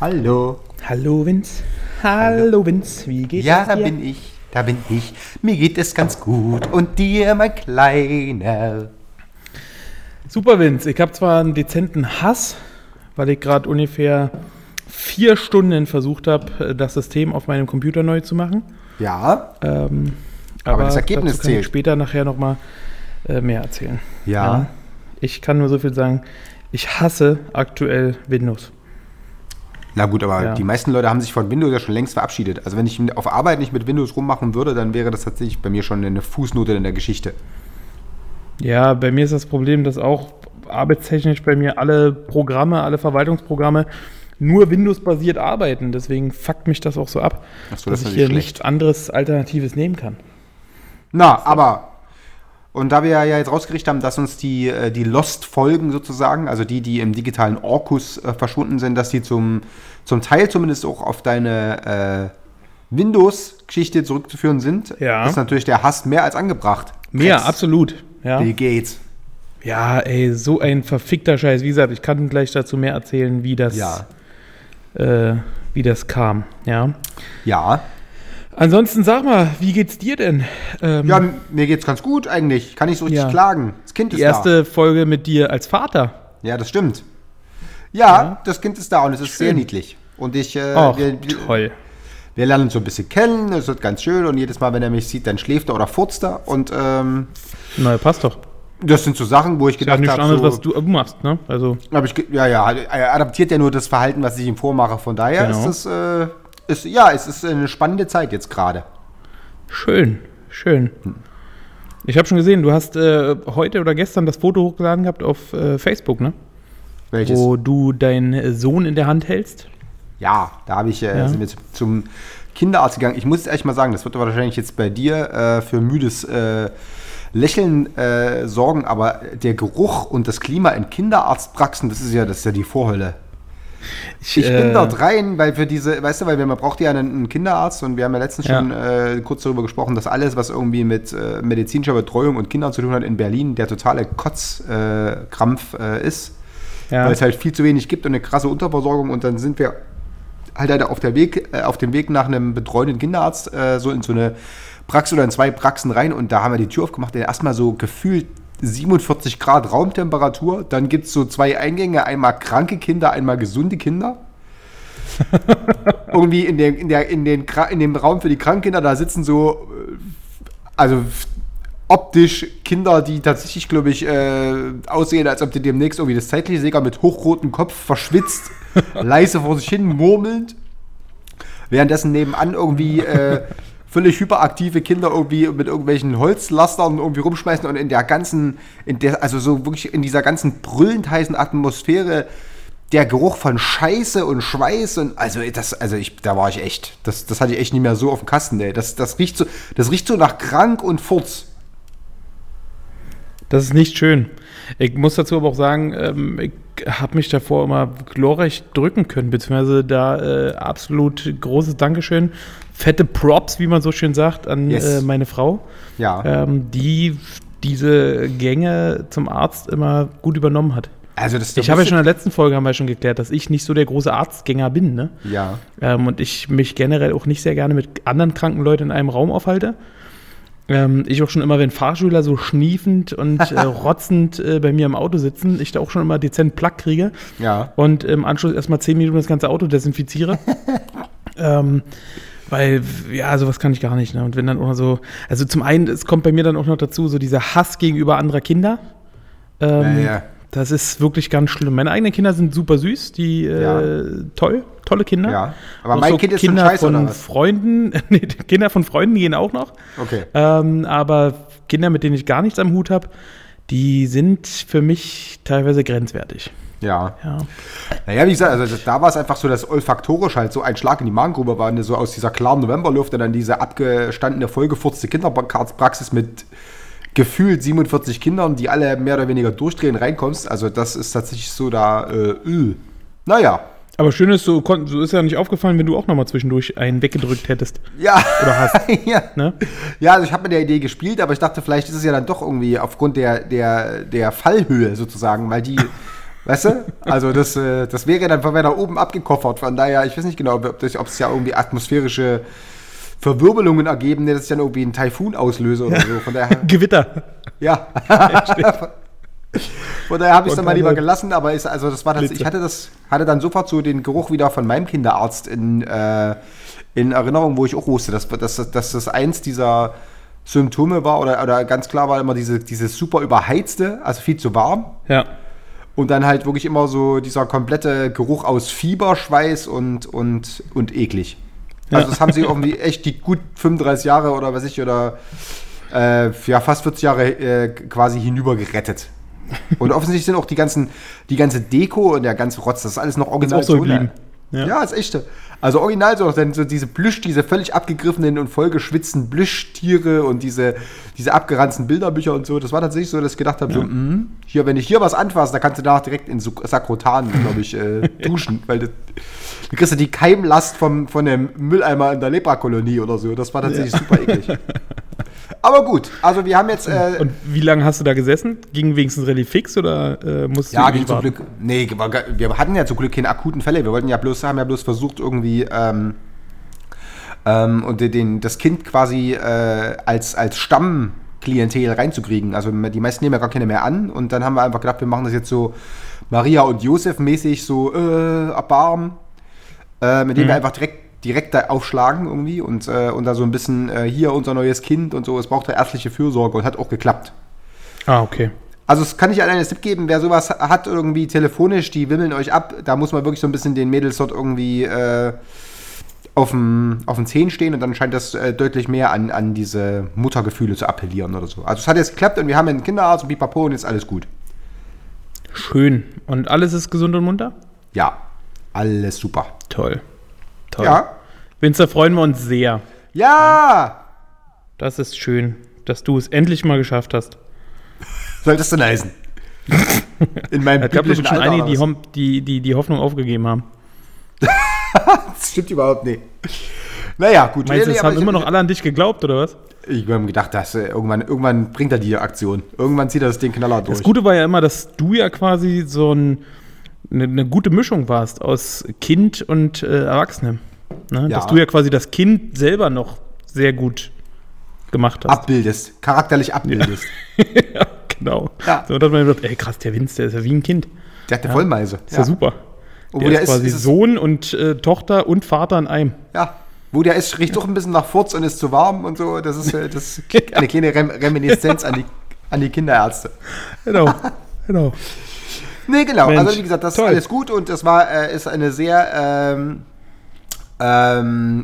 Hallo. Hallo Vince. Hallo Vince, wie geht's Ja, es da dir? bin ich. Da bin ich. Mir geht es ganz gut. Und dir, mein Kleiner. Super Vince, ich habe zwar einen dezenten Hass, weil ich gerade ungefähr vier Stunden versucht habe, das System auf meinem Computer neu zu machen. Ja. Ähm, Aber das Ergebnis dazu kann zählt. ich später nachher nochmal äh, mehr erzählen. Ja. Ich kann nur so viel sagen, ich hasse aktuell Windows. Na gut, aber Ja. die meisten Leute haben sich von Windows ja schon längst verabschiedet. Also wenn ich auf Arbeit nicht mit Windows rummachen würde, dann wäre das tatsächlich bei mir schon eine Fußnote in der Geschichte. Ja, bei mir ist das Problem, dass auch arbeitstechnisch bei mir alle Programme, alle Verwaltungsprogramme nur Windows-basiert arbeiten. Deswegen fuckt mich das auch so ab, so, das dass ist ich hier schlecht. nichts anderes Alternatives nehmen kann. Na, aber. Und da wir ja jetzt rausgerichtet haben, dass uns die, äh, die Lost-Folgen sozusagen, also die, die im digitalen Orkus äh, verschwunden sind, dass die zum, zum Teil zumindest auch auf deine äh, Windows-Geschichte zurückzuführen sind, Ja. ist natürlich der Hass mehr als angebracht. Mehr, Rex, absolut. Ja. Bill Gates. ja, ey, so ein verfickter Scheiß. Wie gesagt, ich kann gleich dazu mehr erzählen, wie das, Ja. äh, wie das kam. Ja. Ja. Ansonsten sag mal, wie geht's dir denn? Ähm, Ja, mir geht's ganz gut eigentlich. Kann nicht so richtig Ja. klagen. Das Kind die ist erste Folge mit dir als Vater. da. Ja, das stimmt. Ja, das Kind ist da und es ist sehr Schön. niedlich. Und ich, äh, Ach, wir, toll. wir lernen uns so ein bisschen kennen, es wird ganz schön und jedes Mal, wenn er mich sieht, dann schläft er oder furzt er. Und ähm, Na, passt doch. das sind so Sachen, wo ich Ja, gedacht nichts habe, anderes, so, was du machst, ne? Also, ich, ja, ja, er adaptiert ja nur das Verhalten, was ich ihm vormache. Von daher Genau. ist das, äh, ist, ja, es ist eine spannende Zeit jetzt gerade. Schön, schön. Ich habe schon gesehen, du hast äh, heute oder gestern das Foto hochgeladen gehabt auf äh, Facebook, ne? Welches? Wo du deinen Sohn in der Hand hältst. Ja, da habe ich, äh, Ja. sind wir zu- zum Kinderarzt gegangen. Ich muss jetzt ehrlich mal sagen, das wird wahrscheinlich jetzt bei dir äh, für müdes äh, Lächeln äh, sorgen, aber der Geruch und das Klima in Kinderarztpraxen, das ist ja, das ist ja die Vorhölle. Ich bin äh, dort rein, weil für diese, weißt du, weil man braucht ja einen, einen Kinderarzt und wir haben ja letztens Ja. schon äh, kurz darüber gesprochen, dass alles, was irgendwie mit äh, medizinischer Betreuung und Kindern zu tun hat in Berlin, der totale Kotzkrampf äh, äh, ist Ja. weil es halt viel zu wenig gibt und eine krasse Unterversorgung und dann sind wir halt, halt auf, der Weg, äh, auf dem Weg nach einem betreuenden Kinderarzt so in so eine Praxis oder in zwei Praxen rein und da haben wir die Tür aufgemacht, und erstmal so gefühlt 47 Grad Raumtemperatur, dann gibt es so zwei Eingänge, einmal kranke Kinder, einmal gesunde Kinder. Irgendwie in, der, in, der, in, den, in dem Raum für die Krankenkinder, da sitzen so, äh, also optisch Kinder, die tatsächlich, glaube ich, äh, aussehen, als ob die demnächst irgendwie das Zeitlichsäger mit hochrotem Kopf verschwitzt, leise vor sich hin murmelnd. Währenddessen nebenan irgendwie äh, völlig hyperaktive Kinder irgendwie mit irgendwelchen Holzlastern irgendwie rumschmeißen und in der ganzen, in der, also so wirklich in dieser ganzen brüllend heißen Atmosphäre der Geruch von Scheiße und Schweiß und also das, also ich, da war ich echt, das, das hatte ich echt nicht mehr so auf dem Kasten, ey. Das, das riecht so, das riecht so nach krank und Furz. Das ist nicht schön. Ich muss dazu aber auch sagen, ähm, ich habe mich davor immer glorreich drücken können, beziehungsweise da äh, absolut großes Dankeschön. Fette Props, wie man so schön sagt, an Yes. äh, meine Frau, Ja. ähm, die diese Gänge zum Arzt immer gut übernommen hat. Also das Ich habe ja schon in der letzten Folge haben wir schon geklärt, dass ich nicht so der große Arztgänger bin, ne? Ja. Ähm, und ich mich generell auch nicht sehr gerne mit anderen kranken Leuten in einem Raum aufhalte. Ähm, ich auch schon immer, wenn Fahrschüler so schniefend und äh, rotzend äh, bei mir im Auto sitzen, ich da auch schon immer dezent Plack kriege Ja. und im Anschluss erstmal zehn Minuten das ganze Auto desinfiziere. ähm, weil, ja, sowas kann ich gar nicht. Ne? Und wenn dann auch noch so, also zum einen, es kommt bei mir dann auch noch dazu, so dieser Hass gegenüber anderer Kinder. Ähm, Ja, ja. Das ist wirklich ganz schlimm. Meine eigenen Kinder sind super süß, die Ja. äh, toll, tolle Kinder. Ja. Aber Auch mein Kind ist schon Kinder scheiße, von? Freunden, nee, Kinder von Freunden gehen auch noch. Okay. Ähm, aber Kinder, mit denen ich gar nichts am Hut habe, die sind für mich teilweise grenzwertig. Ja. Ja. Naja, wie gesagt, also da war es einfach so, dass olfaktorisch halt so ein Schlag in die Magengrube war, ne, so aus dieser klaren Novemberluft und dann diese abgestandene, vollgefurzte Kinderarztpraxis mit gefühlt 47 Kindern, die alle mehr oder weniger durchdrehen, reinkommst. Also das ist tatsächlich so da, äh, äh. naja, Aber schön ist, so, so ist ja nicht aufgefallen, wenn du auch nochmal zwischendurch einen weggedrückt hättest. ja. Oder hast. ja. Ne? Ja, also ich habe mit der Idee gespielt, aber ich dachte, vielleicht ist es ja dann doch irgendwie aufgrund der, der, der Fallhöhe sozusagen, weil die, weißt du, also das, äh, das wäre dann von weiter oben abgekoffert. Von daher, ich weiß nicht genau, ob, das, ob es ja irgendwie atmosphärische Verwirbelungen ergeben, die das dann irgendwie einen Taifun auslöse oder so. Von daher, Gewitter. ja. Von daher habe ich es dann mal lieber Spontane gelassen, aber ist, also das war das, ich hatte das, hatte dann sofort so den Geruch wieder von meinem Kinderarzt in, äh, in Erinnerung, wo ich auch wusste, dass, dass, dass das eins dieser Symptome war oder, oder ganz klar war immer diese, dieses super überheizte, also viel zu warm. Ja. Und dann halt wirklich immer so dieser komplette Geruch aus Fieber, Schweiß und, und, und eklig. Also Ja. das haben sie irgendwie echt die gut 35 Jahre oder was ich, oder äh, ja, fast 40 Jahre äh, quasi hinüber gerettet. Und offensichtlich sind auch die ganzen, die ganze Deko und der ganze Rotz, das ist alles noch original. auch so geblieben. Ja. Ja. ist echt. Also original so, dann so diese Plüsch, diese völlig abgegriffenen und vollgeschwitzten Plüschtiere und diese, diese abgeranzten Bilderbücher und so. Das war tatsächlich so, dass ich gedacht habe, so, mm, hier, wenn ich hier was anfasse, da kannst du danach direkt in Sak- Sakrotan, glaube ich, äh, duschen. weil das, du kriegst ja die Keimlast vom, von dem Mülleimer in der Leprakolonie oder so. Das war tatsächlich super eklig. Aber gut, also wir haben jetzt. Äh, Und wie lange hast du da gesessen? Ging wenigstens relativ fix oder äh, musst Ja, du ging zum? Glück. Nee, wir hatten ja zum Glück keine akuten Fälle. Wir wollten ja bloß, haben ja bloß versucht, irgendwie ähm, ähm, und den- das Kind quasi äh, als, als Stammklientel reinzukriegen. Also die meisten nehmen ja gar keine mehr an. Und dann haben wir einfach gedacht, wir machen das jetzt so Maria und Josef mäßig, so äh, Erbarm, äh, mit dem wir einfach direkt, direkt da aufschlagen irgendwie und, äh, und da so ein bisschen äh, hier unser neues Kind und so. Es braucht ja ärztliche Fürsorge und hat auch geklappt. Ah, okay. Also das kann ich allen einen Tipp geben, wer sowas hat irgendwie telefonisch, die wimmeln euch ab, da muss man wirklich so ein bisschen den Mädels dort irgendwie äh, auf dem auf den Zehen stehen und dann scheint das äh, deutlich mehr an, an diese Muttergefühle zu appellieren oder so. Also es hat jetzt geklappt und wir haben einen Kinderarzt und pipapo und jetzt alles gut. Schön. Und alles ist gesund und munter? Ja, alles super. Toll. Toll. Ja. Da freuen wir uns sehr. Ja! Das ist schön, dass du es endlich mal geschafft hast. Solltest du leisen. In meinem Es gab schon Alter einige, die? Hom- die, die die Hoffnung aufgegeben haben. Das stimmt überhaupt nicht. Naja, gut. Meinst du, Nee, aber haben immer noch alle an dich geglaubt, oder was? Ich habe mir gedacht, dass, äh, irgendwann, irgendwann bringt er die Aktion. Irgendwann zieht er das Ding Knaller durch. Das Gute war ja immer, dass du ja quasi so ein, eine, eine gute Mischung warst aus Kind und äh, Erwachsene. Ne? Ja. Dass du ja quasi das Kind selber noch sehr gut gemacht hast. abbildest, charakterlich abbildest. ja, genau. Ja. So, da hat man gedacht, ey krass, der Vince, der ist ja wie ein Kind. Der hat eine Vollmeise. Ist ja, super. Der der ist ist- quasi ist Sohn und äh, Tochter und Vater in einem. Ja. Wo der ist, riecht doch ein bisschen nach Furz und ist zu warm und so. Das ist, äh, das eine kleine Rem Reminiszenz an die, an die Kinderärzte. Genau. genau. Nee, genau. Mensch, also wie gesagt, das toll. ist alles gut und das war, äh, ist eine sehr, ähm, ähm,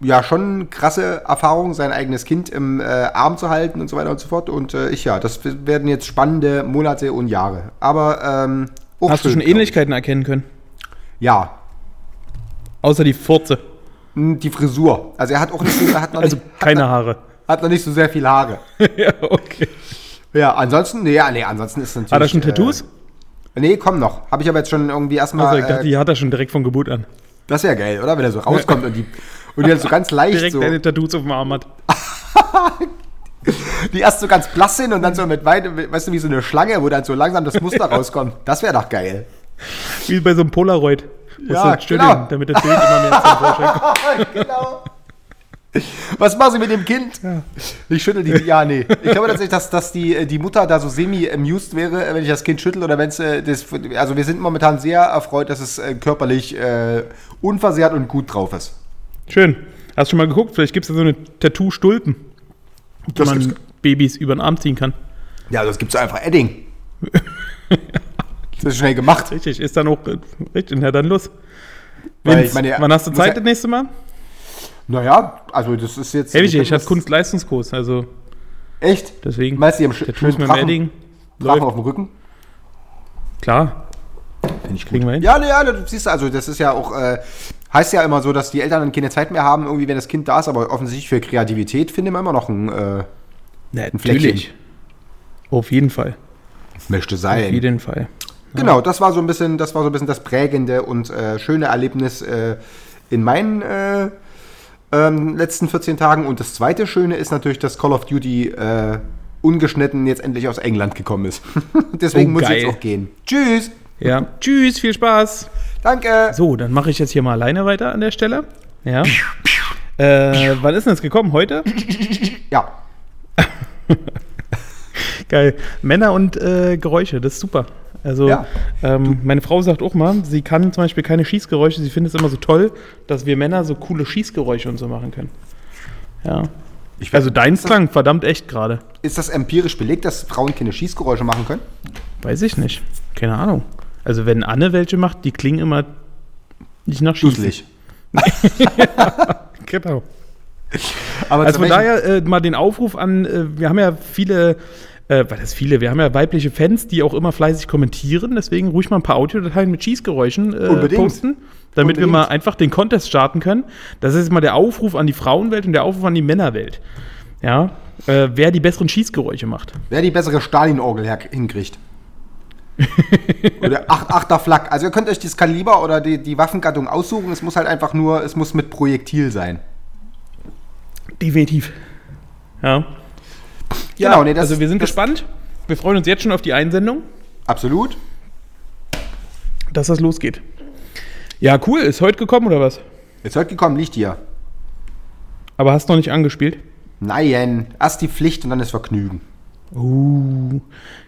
ja, schon krasse Erfahrung, sein eigenes Kind im äh, Arm zu halten und so weiter und so fort. Und äh, ich, ja, das werden jetzt spannende Monate und Jahre. Aber, ähm, Hast du schön, schon glaub Ähnlichkeiten erkennen können? ich. Ja. Außer die Furze. Hm, Die Frisur. Also er hat auch nicht er hat noch, Also nicht, keine Haare. hat noch nicht so sehr viel Haare. ja, okay. Ja, ansonsten, nee, ja, nee, ansonsten ist natürlich. Hat er schon Tattoos? Äh, nee, komm noch. Habe ich aber jetzt schon irgendwie erstmal. Also ich dachte, äh, die hat er schon direkt von Geburt an. Das wäre geil, oder? Wenn er so rauskommt und die, und die dann so ganz leicht Direkt so. deine Tattoos auf dem Arm hat. Die erst so ganz blass sind und dann so mit weit, weißt du, wie so eine Schlange, wo dann so langsam das Muster rauskommt. Das wäre doch geil. Wie bei so einem Polaroid. Ja, genau. damit das Bild immer mehr zum Vorschein kommt. genau. Was machen Sie mit dem Kind? Ich schüttel die. Ja, nee. Ich glaube tatsächlich, dass, dass die, die Mutter da so semi-amused wäre, wenn ich das Kind schüttel oder wenn es äh, das. Also, wir sind momentan sehr erfreut, dass es äh, körperlich äh, unversehrt und gut drauf ist. Schön. Hast du schon mal geguckt? Vielleicht gibt es ja so eine Tattoo-Stulpen, die man gibt's- Babys über den Arm ziehen kann. Ja, das gibt es einfach Edding. das ist schnell gemacht. Richtig, ist dann auch äh, richtig. Na dann los. Weil meine, wann hast du Zeit ja- das nächste Mal? Naja, also das ist jetzt. Hey, ich, können ich habe das- Kunstleistungskurs, also Echt? deswegen. Meinst du, die haben sch- Tattoos schönen mit dem Drachen. Drachen Läuft. auf dem Rücken? Klar. Finde ich gut. Kriegen wir hin. Ja, ne, ja, du siehst, also das ist ja auch, äh, heißt ja immer so, dass die Eltern dann keine Zeit mehr haben, irgendwie, wenn das Kind da ist, aber offensichtlich für Kreativität finden wir immer noch ein, äh, Natürlich. Auf jeden Fall. möchte Auf sein. jeden Fall. Genau, das war so ein bisschen, das war so ein bisschen das prägende und äh, schöne Erlebnis äh, in meinen äh, ähm, letzten 14 Tagen. Und das zweite Schöne ist natürlich, dass Call of Duty äh, ungeschnitten jetzt endlich aus England gekommen ist. Deswegen Oh, muss ich jetzt auch gehen. Tschüss. Ja. Tschüss, viel Spaß. Danke. So, dann mache ich jetzt hier mal alleine weiter an der Stelle. Ja. Äh, wann ist denn das gekommen? Heute? Ja. Geil. Männer und äh, Geräusche, das ist super. Also, Ja. ähm, meine Frau sagt auch mal, sie kann zum Beispiel keine Schießgeräusche. Sie findet es immer so toll, dass wir Männer so coole Schießgeräusche und so machen können. Ja. Ich Also, deins klang verdammt echt gerade. Ist das empirisch belegt, dass Frauen keine Schießgeräusche machen können? Weiß ich nicht. Keine Ahnung. Also, wenn Anne welche macht, die klingen immer nicht nach Schießen. Duselig. Genau. Aber Also von daher äh, mal den Aufruf an, äh, wir haben ja viele, äh, was heißt viele, wir haben ja weibliche Fans, die auch immer fleißig kommentieren, deswegen ruhig mal ein paar Audiodateien mit Schießgeräuschen äh, posten, damit wir Unbedingt. mal einfach den Contest starten können. Das ist jetzt mal der Aufruf an die Frauenwelt und der Aufruf an die Männerwelt. Ja, äh, wer die besseren Schießgeräusche macht. Wer die bessere Stalin-Orgel hinkriegt. oder acht, achter Flak. Also ihr könnt euch das Kaliber oder die, die Waffengattung aussuchen. Es muss halt einfach nur, es muss mit Projektil sein. Definitiv. Ja. Genau, nee, das- also wir sind das- gespannt. Wir freuen uns jetzt schon auf die Einsendung, Absolut. dass das losgeht. Ja, cool. Ist heute gekommen oder was? Jetzt heute gekommen, liegt hier. Aber hast noch nicht angespielt? Nein, erst die Pflicht und dann das Vergnügen. Uh,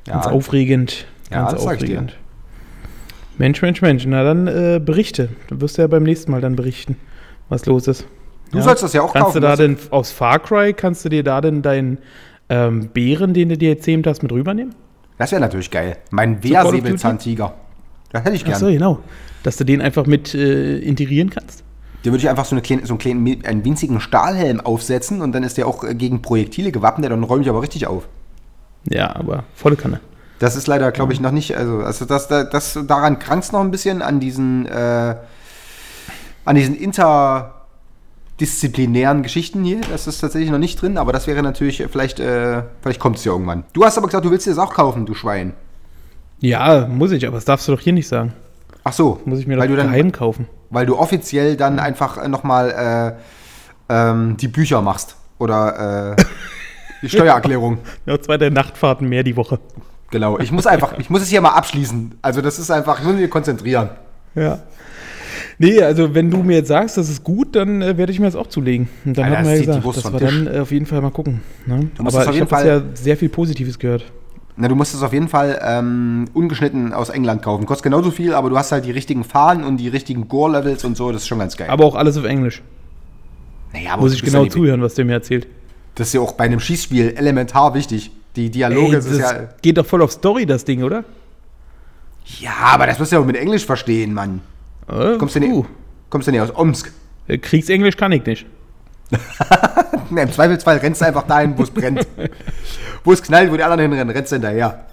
ganz Ja. aufregend. Ja, Ganz das ich dir. aufregend. Mensch, Mensch, Mensch. Na dann äh, berichte. Du wirst ja beim nächsten Mal dann berichten, was los ist. Du sollst das ja auch kannst kaufen. du da das- denn aus Far Cry, kannst du dir da denn deinen ähm, Bären, den du dir erzählt hast, mit rübernehmen? Das wäre natürlich geil. Mein? Wehrsäbelzahntiger. Das hätte ich Ach so, gern. genau. Dass du den einfach mit äh, integrieren kannst. Der würde ich einfach so, eine kleine, so einen kleinen, einen winzigen Stahlhelm aufsetzen und dann ist der auch äh, gegen Projektile gewappnet, dann räume ich aber richtig auf. Ja, aber volle Kanne. Das ist leider, glaube ich, noch nicht, also, also das, das, das daran krankt noch ein bisschen an diesen, äh, an diesen interdisziplinären Geschichten hier. Das ist tatsächlich noch nicht drin, aber das wäre natürlich, äh, vielleicht, äh, vielleicht kommt es ja irgendwann. Du hast aber gesagt, du willst dir das auch kaufen, du Schwein. Ja, muss ich, aber das darfst du doch hier nicht sagen. Ach so. Muss ich mir doch weil dann, geheim kaufen. Weil du offiziell dann einfach äh, nochmal äh, ähm, die Bücher machst. Oder äh, die Steuererklärung. Noch zwei der Nachtfahrten mehr die Woche. Genau. Ich muss einfach, ich muss es hier mal abschließen. Also das ist einfach, ich muss mich konzentrieren. Ja. Nee, also wenn du mir jetzt sagst, das ist gut, dann äh, werde ich mir das auch zulegen. Und dann Alter, haben wir das ja gesagt, dass wir Tisch. dann äh, auf jeden Fall mal gucken. Ne? Du musst Aber ich jeden habe Fall- ja sehr viel Positives gehört. Na, du musst es auf jeden Fall ähm, ungeschnitten aus England kaufen. Kostet genauso viel, aber du hast halt die richtigen Fahnen und die richtigen Gore-Levels und so. Das ist schon ganz geil. Aber auch alles auf Englisch. naja, aber Muss ich genau zuhören, was der mir erzählt. Das ist ja auch bei einem Schießspiel elementar wichtig. Die Dialoge, Ey, das das ja. geht doch voll auf Story, das Ding, oder? Ja, aber das musst du ja auch mit Englisch verstehen, Mann. Äh, Kommst du nicht, kommst du nicht aus Omsk? Äh, Kriegsenglisch kann ich nicht. Na, Im Zweifelsfall rennst du einfach dahin, wo es brennt. wo es knallt, wo die anderen hinrennen, rennst du hinterher.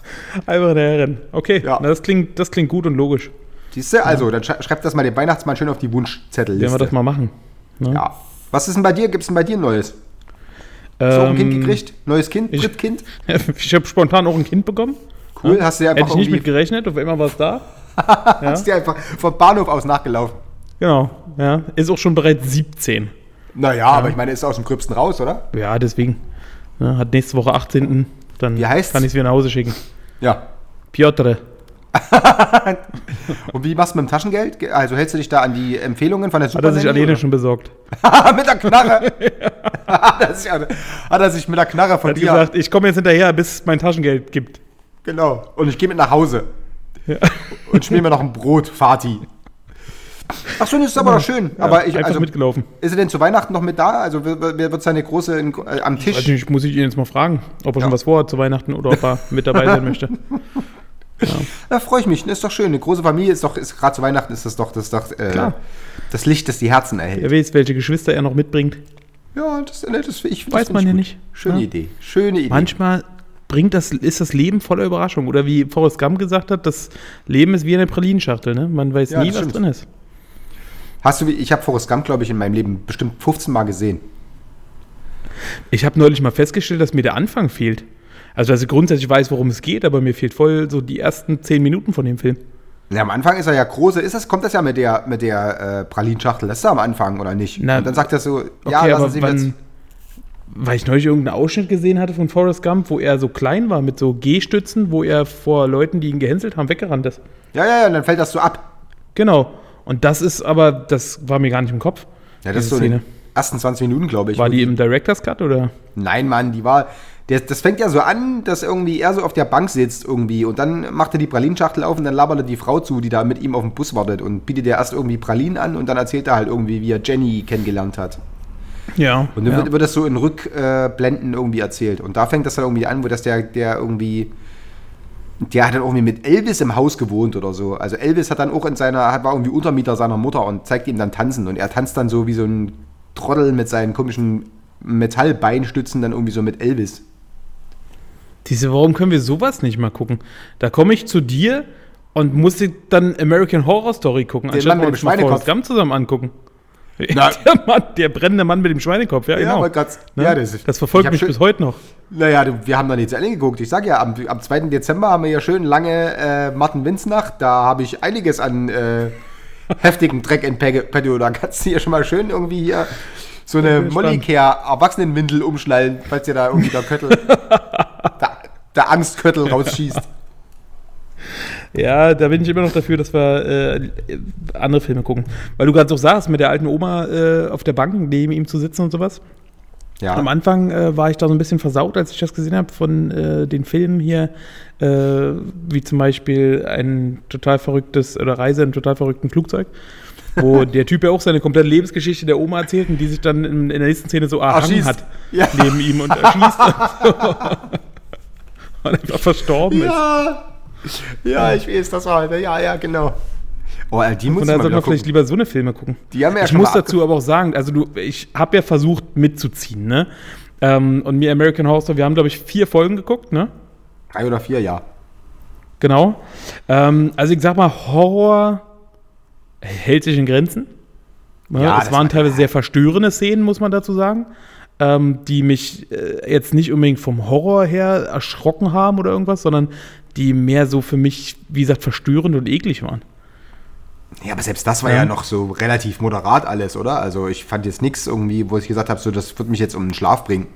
Einfach der Herren. Okay, Ja. na, das, klingt, das klingt gut und logisch. Siehst du? Also, dann schrei- schreib das mal dem Weihnachtsmann schön auf die Wunschzettel. Werden wir das mal machen. Ne? Ja. Was ist denn bei dir? Gibt es denn bei dir ein Neues? Hast du auch ein Kind Ähm, gekriegt? Neues Kind? ich- Drittkind? Ich habe spontan auch ein Kind bekommen. Cool, hast du Hätte einfach ich nicht mit gerechnet, auf einmal war es da. hast dir einfach vom Bahnhof aus nachgelaufen. Genau, ja. Ist auch schon bereits 17. Naja, aber ich meine, ist aus dem Gröbsten raus, oder? Ja, deswegen. Ja, hat nächste Woche 18. Dann kann ich es wieder nach Hause schicken. Ja. Piotr. Und wie machst du mit dem Taschengeld? Ge- Also hältst du dich da an die Empfehlungen von der Hat er sich alleine oder? schon besorgt. mit der Knarre. hat, er sich, hat er sich mit der Knarre von Hat dir. gesagt, ich komme jetzt hinterher, bis es mein Taschengeld gibt. Genau. Und ich gehe mit nach Hause. Ja. Und schmier mir noch ein Brot, Fati. Ach so, das ist aber doch schön. aber ich, also, mitgelaufen. ist er denn zu Weihnachten noch mit da? Also wer, wird seine große in, äh, am Tisch? nicht, muss ich ihn jetzt mal fragen, ob er Ja. schon was vorhat zu Weihnachten oder ob er mit dabei sein möchte. Da freue ich mich. Das ist doch schön. Eine große Familie ist doch, ist gerade zu Weihnachten ist das doch, das doch äh, das Licht, das die Herzen erhält. Wer weiß, welche Geschwister er noch mitbringt. Ja, das, ne, das ich, das Weiß man ich ja gut. nicht, Schöne ne? Idee. Schöne Idee. Manchmal bringt das, ist das Leben voller Überraschung. Oder wie Forrest Gump gesagt hat, das Leben ist wie eine Pralinschachtel, ne? Man weiß Ja, nie, was stimmt. drin ist. Hast du, ich habe Forrest Gump, glaube ich, in meinem Leben bestimmt 15 Mal gesehen. Ich habe neulich mal festgestellt, dass mir der Anfang fehlt. Also, dass ich grundsätzlich weiß, worum es geht, aber mir fehlt voll so die ersten zehn Minuten von dem Film. Ja, am Anfang ist er ja große, ist das, kommt das ja mit der, mit der äh, Pralinschachtel, das ist er am Anfang, oder nicht? Na, und dann sagt er so, ja, okay, lassen aber Sie wann, jetzt. Weil ich neulich irgendeinen Ausschnitt gesehen hatte von Forrest Gump, wo er so klein war mit so G-Stützen, wo er vor Leuten, die ihn gehänselt haben, weggerannt ist. Ja, ja, ja, und dann fällt das so ab. Genau. Und das ist aber, das war mir gar nicht im Kopf. Ja, das ist so in Szene. den ersten 20 Minuten, glaube ich. War die im Director's Cut oder? Nein, Mann, die war. Der, das fängt ja so an, dass irgendwie er so auf der Bank sitzt irgendwie und dann macht er die Pralinschachtel auf und dann labert er die Frau zu, die da mit ihm auf dem Bus wartet und bietet ihr erst irgendwie Pralinen an und dann erzählt er halt irgendwie, wie er Jenny kennengelernt hat. Ja. Und dann ja. wird, wird das so in Rückblenden irgendwie erzählt. Und da fängt das dann irgendwie an, wo das der, der irgendwie. Der hat dann irgendwie mit Elvis im Haus gewohnt oder so. Also Elvis hat dann auch in seiner, war irgendwie Untermieter seiner Mutter und zeigt ihm dann tanzen. Und er tanzt dann so wie so ein Trottel mit seinen komischen Metallbeinstützen dann irgendwie so mit Elvis. Diese, warum können wir sowas nicht mal gucken? Da komme ich zu dir und muss dir dann American Horror Story gucken, Den anstatt Mann mit dem mal Schweinekopf. Zusammen angucken. Na. Der, Mann, der brennende Mann mit dem Schweinekopf, ja, genau. grad- Ne? ja, das das verfolgt mich schön- bis heute noch. Naja, wir haben da nicht zu Ende geguckt. Ich sag ja, am, am 2. Dezember haben wir ja schön lange äh, Martin-Winz-Nacht. Da habe ich einiges an äh, heftigen Dreck in Pe- Petto. Da kannst du hier schon mal schön irgendwie hier so eine bin gespannt. Molicare-Erwachsenenwindel umschnallen, falls dir da irgendwie der Köttel, der, der Angstköttel rausschießt. Ja, da bin ich immer noch dafür, dass wir äh, andere Filme gucken. Weil du gerade so sagst, mit der alten Oma äh, auf der Bank neben ihm zu sitzen und sowas. Ja. Am Anfang äh, war ich da so ein bisschen versaut, als ich das gesehen habe von äh, den Filmen hier, äh, wie zum Beispiel ein total verrücktes oder Reise in einem total verrückten Flugzeug, wo der Typ ja auch seine komplette Lebensgeschichte der Oma erzählt und die sich dann in, in der nächsten Szene so erhangen hat Ja. neben ihm und erschießt und, so. und einfach verstorben ist. Ja, ich weiß, das war halt, ja, ja, genau. Oh, die muss Von daher sollte man vielleicht lieber so eine Filme gucken. Die haben ja ich muss dazu aber auch sagen, also du, ich habe ja versucht mitzuziehen, ne? Ähm, und mir American Horror Story, wir haben glaube ich vier Folgen geguckt, ne? Drei oder vier, ja. Genau. Ähm, also ich sag mal, Horror hält sich in Grenzen. Ja, Ja, es das waren war- teilweise sehr verstörende Szenen, muss man dazu sagen, ähm, die mich äh, jetzt nicht unbedingt vom Horror her erschrocken haben oder irgendwas, sondern die mehr so für mich, wie gesagt, verstörend und eklig waren. Ja, aber selbst das war Ja. ja, noch so relativ moderat alles, oder? Also ich fand jetzt nichts irgendwie, wo ich gesagt habe, so das wird mich jetzt um den Schlaf bringen.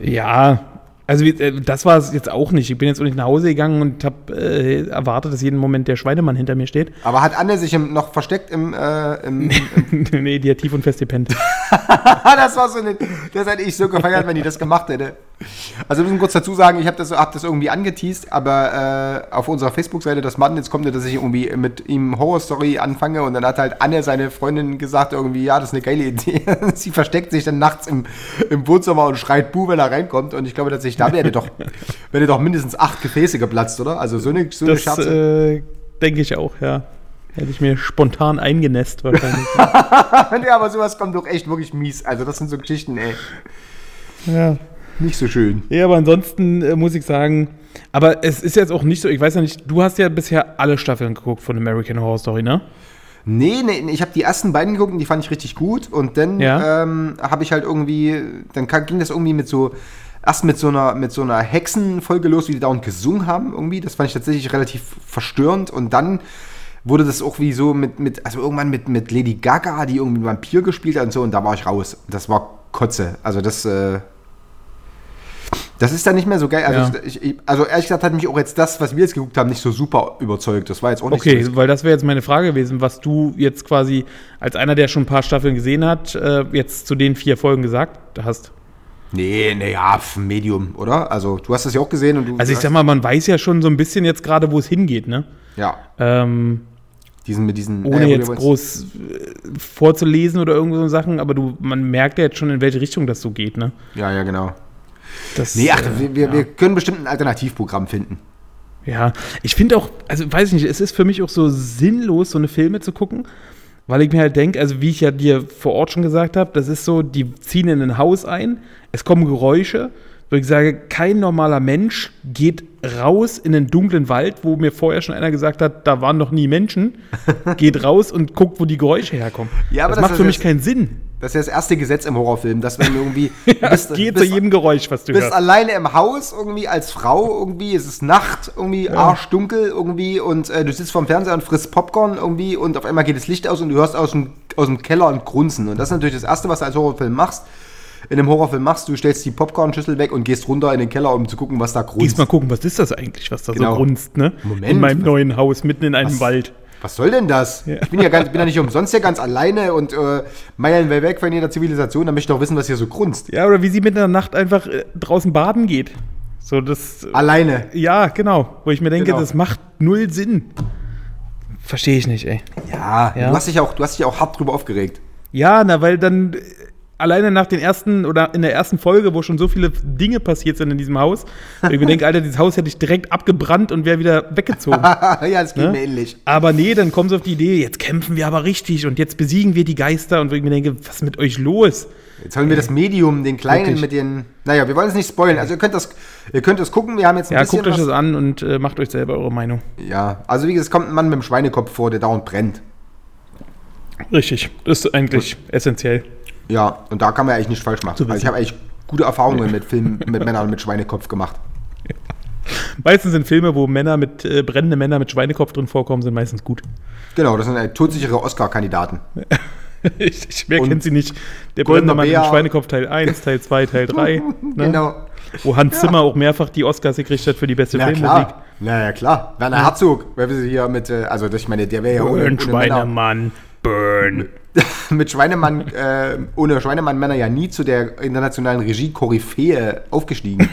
Ja, also äh, das war es jetzt auch nicht. Ich bin jetzt auch nicht nach Hause gegangen und habe äh, erwartet, dass jeden Moment der Schweinemann hinter mir steht. Aber hat Anne sich im, noch versteckt im, äh, im, im nee, die hat tief und fest gepennt. Das war so eine, das hätte ich so gefeiert, wenn die das gemacht hätte. Also wir müssen kurz dazu sagen, ich habe das, hab das irgendwie angeteased, aber äh, auf unserer Facebook-Seite, das Mann, jetzt kommt ja, dass ich irgendwie mit ihm Horror-Story anfange und dann hat halt Anne, seine Freundin, gesagt irgendwie, ja, das ist eine geile Idee. Sie versteckt sich dann nachts im, im Wohnzimmer und schreit Buh, wenn er reinkommt und ich glaube tatsächlich, da wäre doch, wäre doch mindestens acht Gefäße geplatzt, oder? Also so eine, so eine Das äh, denke ich auch, ja. Hätte ich mir spontan eingenässt wahrscheinlich. ja, aber sowas kommt doch echt wirklich mies. Also das sind so Geschichten, ey, ja. Nicht so schön. ja, aber ansonsten äh, muss ich sagen, aber es ist jetzt auch nicht so, ich weiß ja nicht, du hast ja bisher alle Staffeln geguckt von American Horror Story, ne? Nee, nee, ich habe die ersten beiden geguckt und die fand ich richtig gut. Und dann Ja. ähm, habe ich halt irgendwie, dann ging das irgendwie mit so, erst mit so einer, mit so einer Hexenfolge los, wie die dauernd gesungen haben irgendwie. Das fand ich tatsächlich relativ verstörend. Und dann wurde das auch wie so mit, mit also irgendwann mit, mit Lady Gaga, die irgendwie Vampir gespielt hat und so. Und da war ich raus. Das war Kotze. Also das, äh, das ist dann nicht mehr so geil. Also, Ja. ich, ich, also ehrlich gesagt hat mich auch jetzt das, was wir jetzt geguckt haben, nicht so super überzeugt. Das war jetzt auch nicht Okay, so. weil das wäre jetzt meine Frage gewesen, was du jetzt quasi als einer, der schon ein paar Staffeln gesehen hat, äh, jetzt zu den vier Folgen gesagt hast. Nee, nee, ja, pf, Medium, oder? Also, du hast das ja auch gesehen und du. Also ich sag mal, man weiß ja schon so ein bisschen jetzt gerade, wo es hingeht, ne? Ja, Ähm, diesen mit diesen. ohne äh, jetzt groß äh, vorzulesen oder irgend so Sachen, aber du, man merkt ja jetzt schon, in welche Richtung das so geht, ne? Ja, ja, genau. Das, Nee, ach, äh, wir, wir, ja. wir können bestimmt ein Alternativprogramm finden. Ja, ich finde auch, also weiß ich nicht, es ist für mich auch so sinnlos, so eine Filme zu gucken, weil ich mir halt denke, also wie ich ja dir vor Ort schon gesagt habe, das ist so, die ziehen in ein Haus ein, es kommen Geräusche, wo ich sage, kein normaler Mensch geht raus in einen dunklen Wald, wo mir vorher schon einer gesagt hat, da waren noch nie Menschen, geht raus und guckt, wo die Geräusche herkommen. Ja, aber das das macht für mich jetzt- keinen Sinn. Das ist ja das erste Gesetz im Horrorfilm, dass wenn du irgendwie. Ja, bist, geh zu bist- jedem Geräusch, was du bist hörst. alleine im Haus irgendwie als Frau irgendwie, es ist Nacht irgendwie, arschdunkel irgendwie und äh, du sitzt vorm Fernseher und frisst Popcorn irgendwie und auf einmal geht das Licht aus und du hörst aus dem, aus dem Keller ein Grunzen. Und das ist natürlich das Erste, was du als Horrorfilm machst. In einem Horrorfilm machst, du stellst die Popcorn-Schüssel weg und gehst runter in den Keller, um zu gucken, was da grunzt. Gehst mal gucken, was ist das eigentlich, was da Genau. so grunzt, ne? Moment. In meinem neuen Haus, mitten in einem Was? Wald. Was soll denn das? Ich bin ja, ganz, bin ja nicht umsonst hier ganz alleine und äh, meilenweit weg von jeder Zivilisation. Da möchte ich doch wissen, was hier so grunzt. Ja, oder wie sie mitten in der Nacht einfach äh, draußen baden geht. So, das. Alleine. Ja, genau. Wo ich mir denke, Genau. das macht null Sinn. Verstehe ich nicht, ey. Ja, Ja. Du, hast dich auch, du hast dich auch hart drüber aufgeregt. Ja, na, weil dann äh, alleine nach den ersten oder in der ersten Folge, wo schon so viele Dinge passiert sind in diesem Haus, wo ich mir denke, Alter, dieses Haus hätte ich direkt abgebrannt und wäre wieder weggezogen. ja, das geht Ne? mir ähnlich. Aber nee, dann kommen sie auf die Idee, jetzt kämpfen wir aber richtig und jetzt besiegen wir die Geister und wo ich mir denke, was ist mit euch los? Jetzt haben wir das Medium, den kleinen Wirklich. mit den. Naja, wir wollen es nicht spoilen. Also ihr könnt das, ihr könnt das gucken. Wir haben jetzt ein Ja, bisschen. guckt euch das an und äh, macht euch selber eure Meinung. Ja, also wie gesagt, es kommt ein Mann mit dem Schweinekopf vor, der dauernd brennt. Richtig, das ist eigentlich essentiell. Ja, und da kann man eigentlich nicht falsch machen. Zu Also ich habe eigentlich gute Erfahrungen mit Filmen mit Männern mit Schweinekopf gemacht. Meistens sind Filme, wo Männer mit äh, brennende Männer mit Schweinekopf drin vorkommen, sind meistens gut. Genau, das sind äh, todsichere Oscar-Kandidaten. ich, ich, wer Und kennt sie nicht? Der brennende Mann mit Schweinekopf Teil 1, Teil 2, Teil 3. Ne? Genau. Wo Hans Zimmer auch mehrfach die Oscars gekriegt hat für die beste Na Filmmusik. klar. Na ja, klar. Werner Herzog, wer sie hier mit, äh, also ich meine, der wäre ja ohne, ohne Männer, Schweinemann, burn. mit Schweinemann, äh, ohne Schweinemann-Männer ja nie zu der internationalen Regie-Koryphäe aufgestiegen.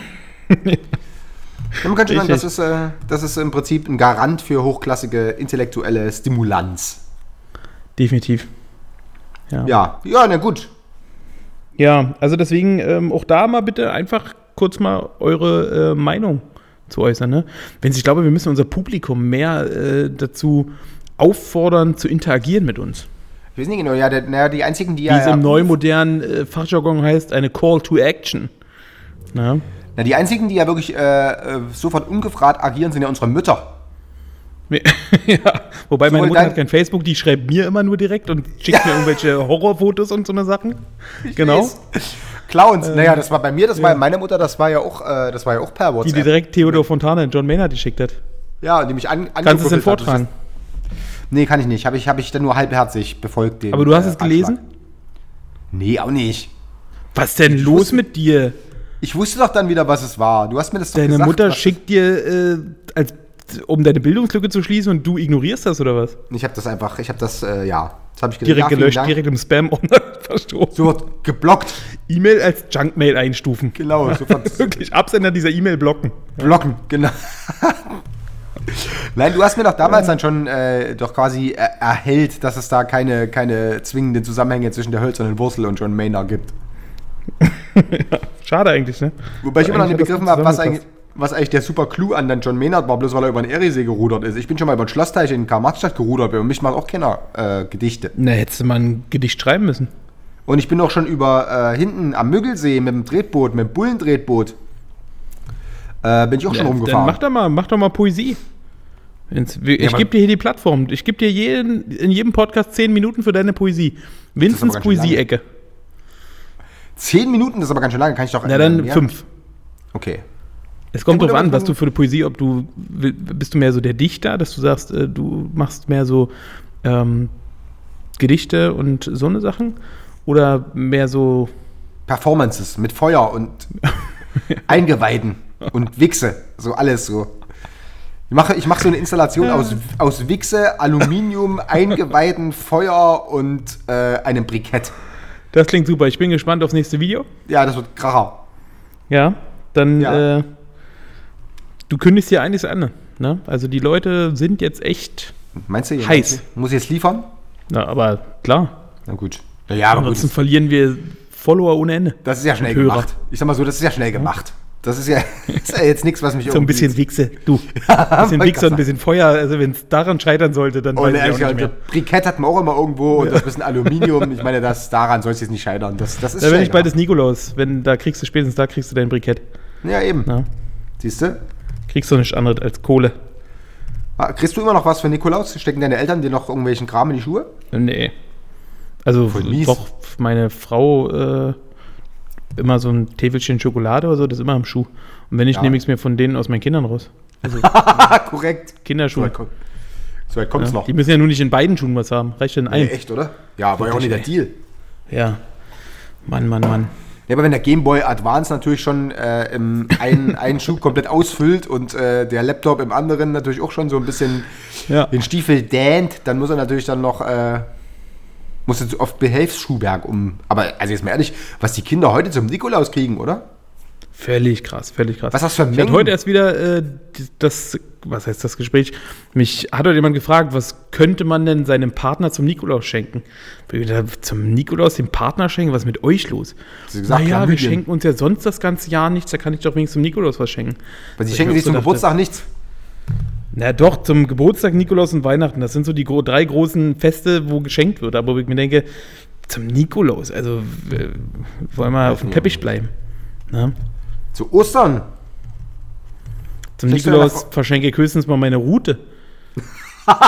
ja, man kann schon sagen, das ist, äh, das ist im Prinzip ein Garant für hochklassige intellektuelle Stimulanz. Definitiv. Ja. Ja, ja, na gut. Ja, also deswegen ähm, auch da mal bitte einfach kurz mal eure äh, Meinung zu äußern. Ne? Wenn ich glaube, wir müssen unser Publikum mehr äh, dazu auffordern, zu interagieren mit uns. Ich weiß nicht genau, ja, der, naja, die einzigen, die Wie ja. es im neumodernen äh, Fachjargon heißt, eine Call to Action. Na? na, die einzigen, die ja wirklich äh, äh, sofort ungefragt agieren, sind ja unsere Mütter. ja, wobei meine Sowohl Mutter hat kein Facebook, die schreibt mir immer nur direkt und schickt mir irgendwelche Horrorfotos und so eine Sachen. Genau. weiß. Clowns. naja, das war bei mir, das war meine Mutter, das war ja auch, äh, das war ja auch per Die WhatsApp. dir direkt Theodor Fontana und John Maynard geschickt hat. ja, die mich an, Kannst du es denn vortragen? Nee, kann ich nicht. Habe ich, hab ich dann nur halbherzig befolgt. Den, Aber du hast äh, es gelesen? Ratschlag. Nee, auch nicht. Was denn Ich los wusste- mit dir? Ich wusste doch dann wieder, was es war. Du hast mir das Deine gesagt. Mutter schickt dir, äh, als, um deine Bildungslücke zu schließen und du ignorierst das oder was? Ich habe das einfach, ich habe das, äh, ja. Das habe ich Direkt ja, gelöscht, direkt im Spam-Ordner verstoßen. Sofort geblockt. E-Mail als Junkmail einstufen. Genau, sofort Wirklich, Absender dieser E-Mail blocken. blocken. Genau. Nein, du hast mir doch damals dann schon äh, doch quasi äh, erhellt, dass es da keine, keine zwingenden Zusammenhänge zwischen der hölzernen Wurzel und John Maynard gibt. Schade eigentlich, ne? Wobei ich immer noch nicht begriffen habe, was eigentlich, was eigentlich der super Clou an den John Maynard war, bloß weil er über den Eriesee gerudert ist. Ich bin schon mal über den Schlossteich in Karl-Marx-Stadt gerudert, und mich macht auch keiner äh, Gedichte. Na, hättest du mal ein Gedicht schreiben müssen. Und ich bin auch schon über äh, hinten am Müggelsee mit dem Tretboot, mit dem Bullentretboot, äh, bin ich auch schon Ja, rumgefahren. Dann mach doch mal, mach doch mal Poesie. Ins- Ich gebe dir hier die Plattform. Ich gebe dir jeden, in jedem Podcast zehn Minuten für deine Poesie. Lange. Poesie-Ecke. Zehn Minuten, das ist aber ganz schön lange, kann ich doch Na dann mehr? fünf. Okay. Es kommt Ja, aber an, was du für eine Poesie, ob du bist du mehr so der Dichter, dass du sagst, äh, du machst mehr so ähm, Gedichte und so eine Sachen oder mehr so Performances mit Feuer und Eingeweiden und Wichse, so alles so. Ich mache, ich mache so eine Installation aus, aus Wichse, Aluminium, Eingeweiden, Feuer und äh, einem Brikett. Das klingt super. Ich bin gespannt aufs nächste Video. Ja, das wird Kracher. Ja, dann Ja. Äh, du kündigst hier einiges an. Ne? Also die Leute sind jetzt echt, Meinst du? Heiß. Muss ich jetzt liefern? na, aber klar. Na gut. Ja, ja aber gut. Ansonsten Das, verlieren wir Follower ohne Ende. das ist ja schnell Hörer. gemacht. Ich sag mal so, das ist ja schnell gemacht. Das ist ja, ist ja jetzt nichts, was mich So ein bisschen Wichse. Du, ein bisschen Wichse und ein bisschen Feuer. Also wenn es daran scheitern sollte, dann Und weiß ich auch nicht mehr. Brikett hat man auch immer irgendwo und das bisschen Aluminium. Ich meine, das, daran soll es jetzt nicht scheitern. Das, das ist Da bin ich bald gemacht. Nikolaus. Wenn, da kriegst du spätestens da kriegst du dein Brikett. Ja, eben. Ja. Siehst du? Kriegst du nicht anderes als Kohle. Ah, Kriegst du immer noch was für Nikolaus? Stecken deine Eltern dir noch irgendwelchen Kram in die Schuhe? Nee. Also doch, meine Frau äh, immer so ein Täfelchen Schokolade oder so, das ist immer im Schuh. Und wenn nicht, Ja. nehme ich es mir von denen aus meinen Kindern raus. Also korrekt. So Kinderschuhe. weit, kommt- so weit kommt's Ja. noch. Die müssen ja nur nicht in beiden Schuhen was haben. Reicht ja in Nee, einem. echt, oder? Ja, war ja auch nicht der Deal. Ja. Mann, Mann, Mann. Ja, aber wenn der Game Boy Advance natürlich schon äh, im einen, einen Schuh komplett ausfüllt und äh, der Laptop im anderen natürlich auch schon so ein bisschen Ja. den Stiefel dähnt, dann muss er natürlich dann noch, äh, muss er auf Behelfsschuhwerk um. Aber also jetzt mal ehrlich, was die Kinder heute zum Nikolaus kriegen, oder? Völlig krass, völlig krass. Was hast du für Ich hatte Mengen? heute erst wieder äh, das, was heißt das Gespräch? Mich hat heute jemand gefragt, was könnte man denn seinem Partner zum Nikolaus schenken? Gedacht, Zum Nikolaus dem Partner schenken? Was ist mit euch los? Sie gesagt, naja, wir schenken uns ja sonst das ganze Jahr nichts, da kann ich doch wenigstens zum Nikolaus was schenken. Weil sie schenken sich zum Geburtstag nichts. Na doch, zum Geburtstag, Nikolaus und Weihnachten. Das sind so die gro drei großen Feste, wo geschenkt wird. Aber wo ich mir denke, zum Nikolaus, also äh, wollen wir auf dem Teppich bleiben. Ne? Zu Ostern. Zum Kriegst Nikolaus verschenke ich höchstens mal meine Route.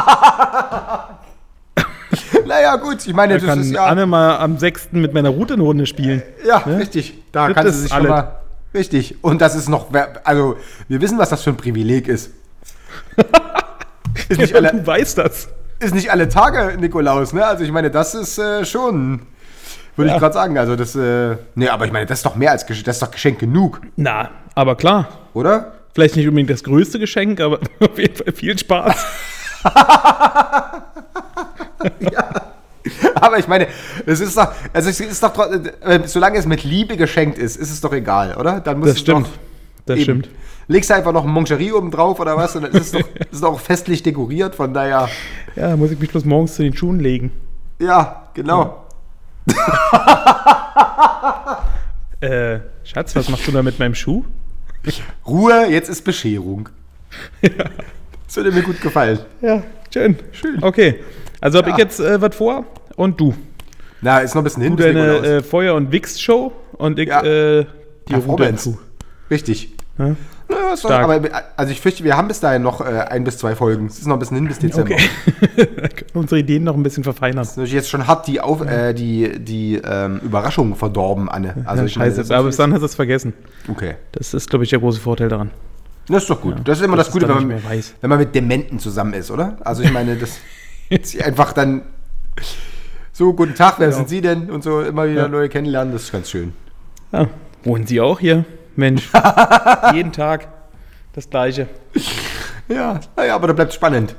Naja, gut, ich meine, Da das kann ist ja. Anne mal am 6. mit meiner Route eine Runde spielen. Ja, richtig. Da Das kann ist sie sich alles. schon mal. Richtig. Und das ist noch. Also, wir wissen, was das für ein Privileg ist. ist, nicht alle, du weißt das. ist nicht alle Tage Nikolaus, ne? Also, ich meine, das ist äh, schon. Würde Ja. ich gerade sagen. Also, das. Äh, nee, aber ich meine, das ist doch mehr als Geschenk. Das ist doch Geschenk genug, Na, aber klar. oder? Vielleicht nicht unbedingt das größte Geschenk, aber auf jeden Fall viel Spaß. Aber ich meine, es ist doch. Also, es ist doch. Äh, solange es mit Liebe geschenkt ist, ist es doch egal, oder? Dann muss Das es stimmt. Doch, Das eben. stimmt. Legst du einfach noch ein Moncherie oben drauf oder was? Und dann ist es doch, ist auch festlich dekoriert, von daher. Ja, muss ich mich bloß morgens zu den Schuhen legen. Ja, genau. Äh, Schatz, was machst du da mit meinem Schuh? Ruhe, jetzt ist Bescherung. Das würde mir gut gefallen. Ja, schön. Schön. Okay. Also habe Ja. ich jetzt äh, was vor und du. Na, ist noch ein bisschen hin. Du deine äh, Feuer- und Wix-Show und ich Ja. äh, die. Schuh. Richtig. Ja? Ja, ist Stark. aber also ich fürchte, wir haben bis dahin noch äh, ein bis zwei Folgen. Es ist noch ein bisschen hin bis Dezember. Okay. Unsere Ideen noch ein bisschen verfeinern. Das ist jetzt schon hart die, Auf, äh, die, die ähm, Überraschung verdorben, Anne. Also Ja, ich meine, scheiße, das aber ist bis dann hast du es vergessen. Okay. Das ist, glaube ich, der große Vorteil daran. Das ist doch gut. das ist immer dass das Gute, wenn man, wenn man mit Dementen zusammen ist, oder? Also ich meine, das sie einfach dann so, guten Tag, wer sind Sie denn? Und so immer wieder Ja. neue kennenlernen, das ist ganz schön. Ja, wohnen Sie auch hier? Mensch, jeden Tag das Gleiche. Ja, naja, aber da bleibt spannend.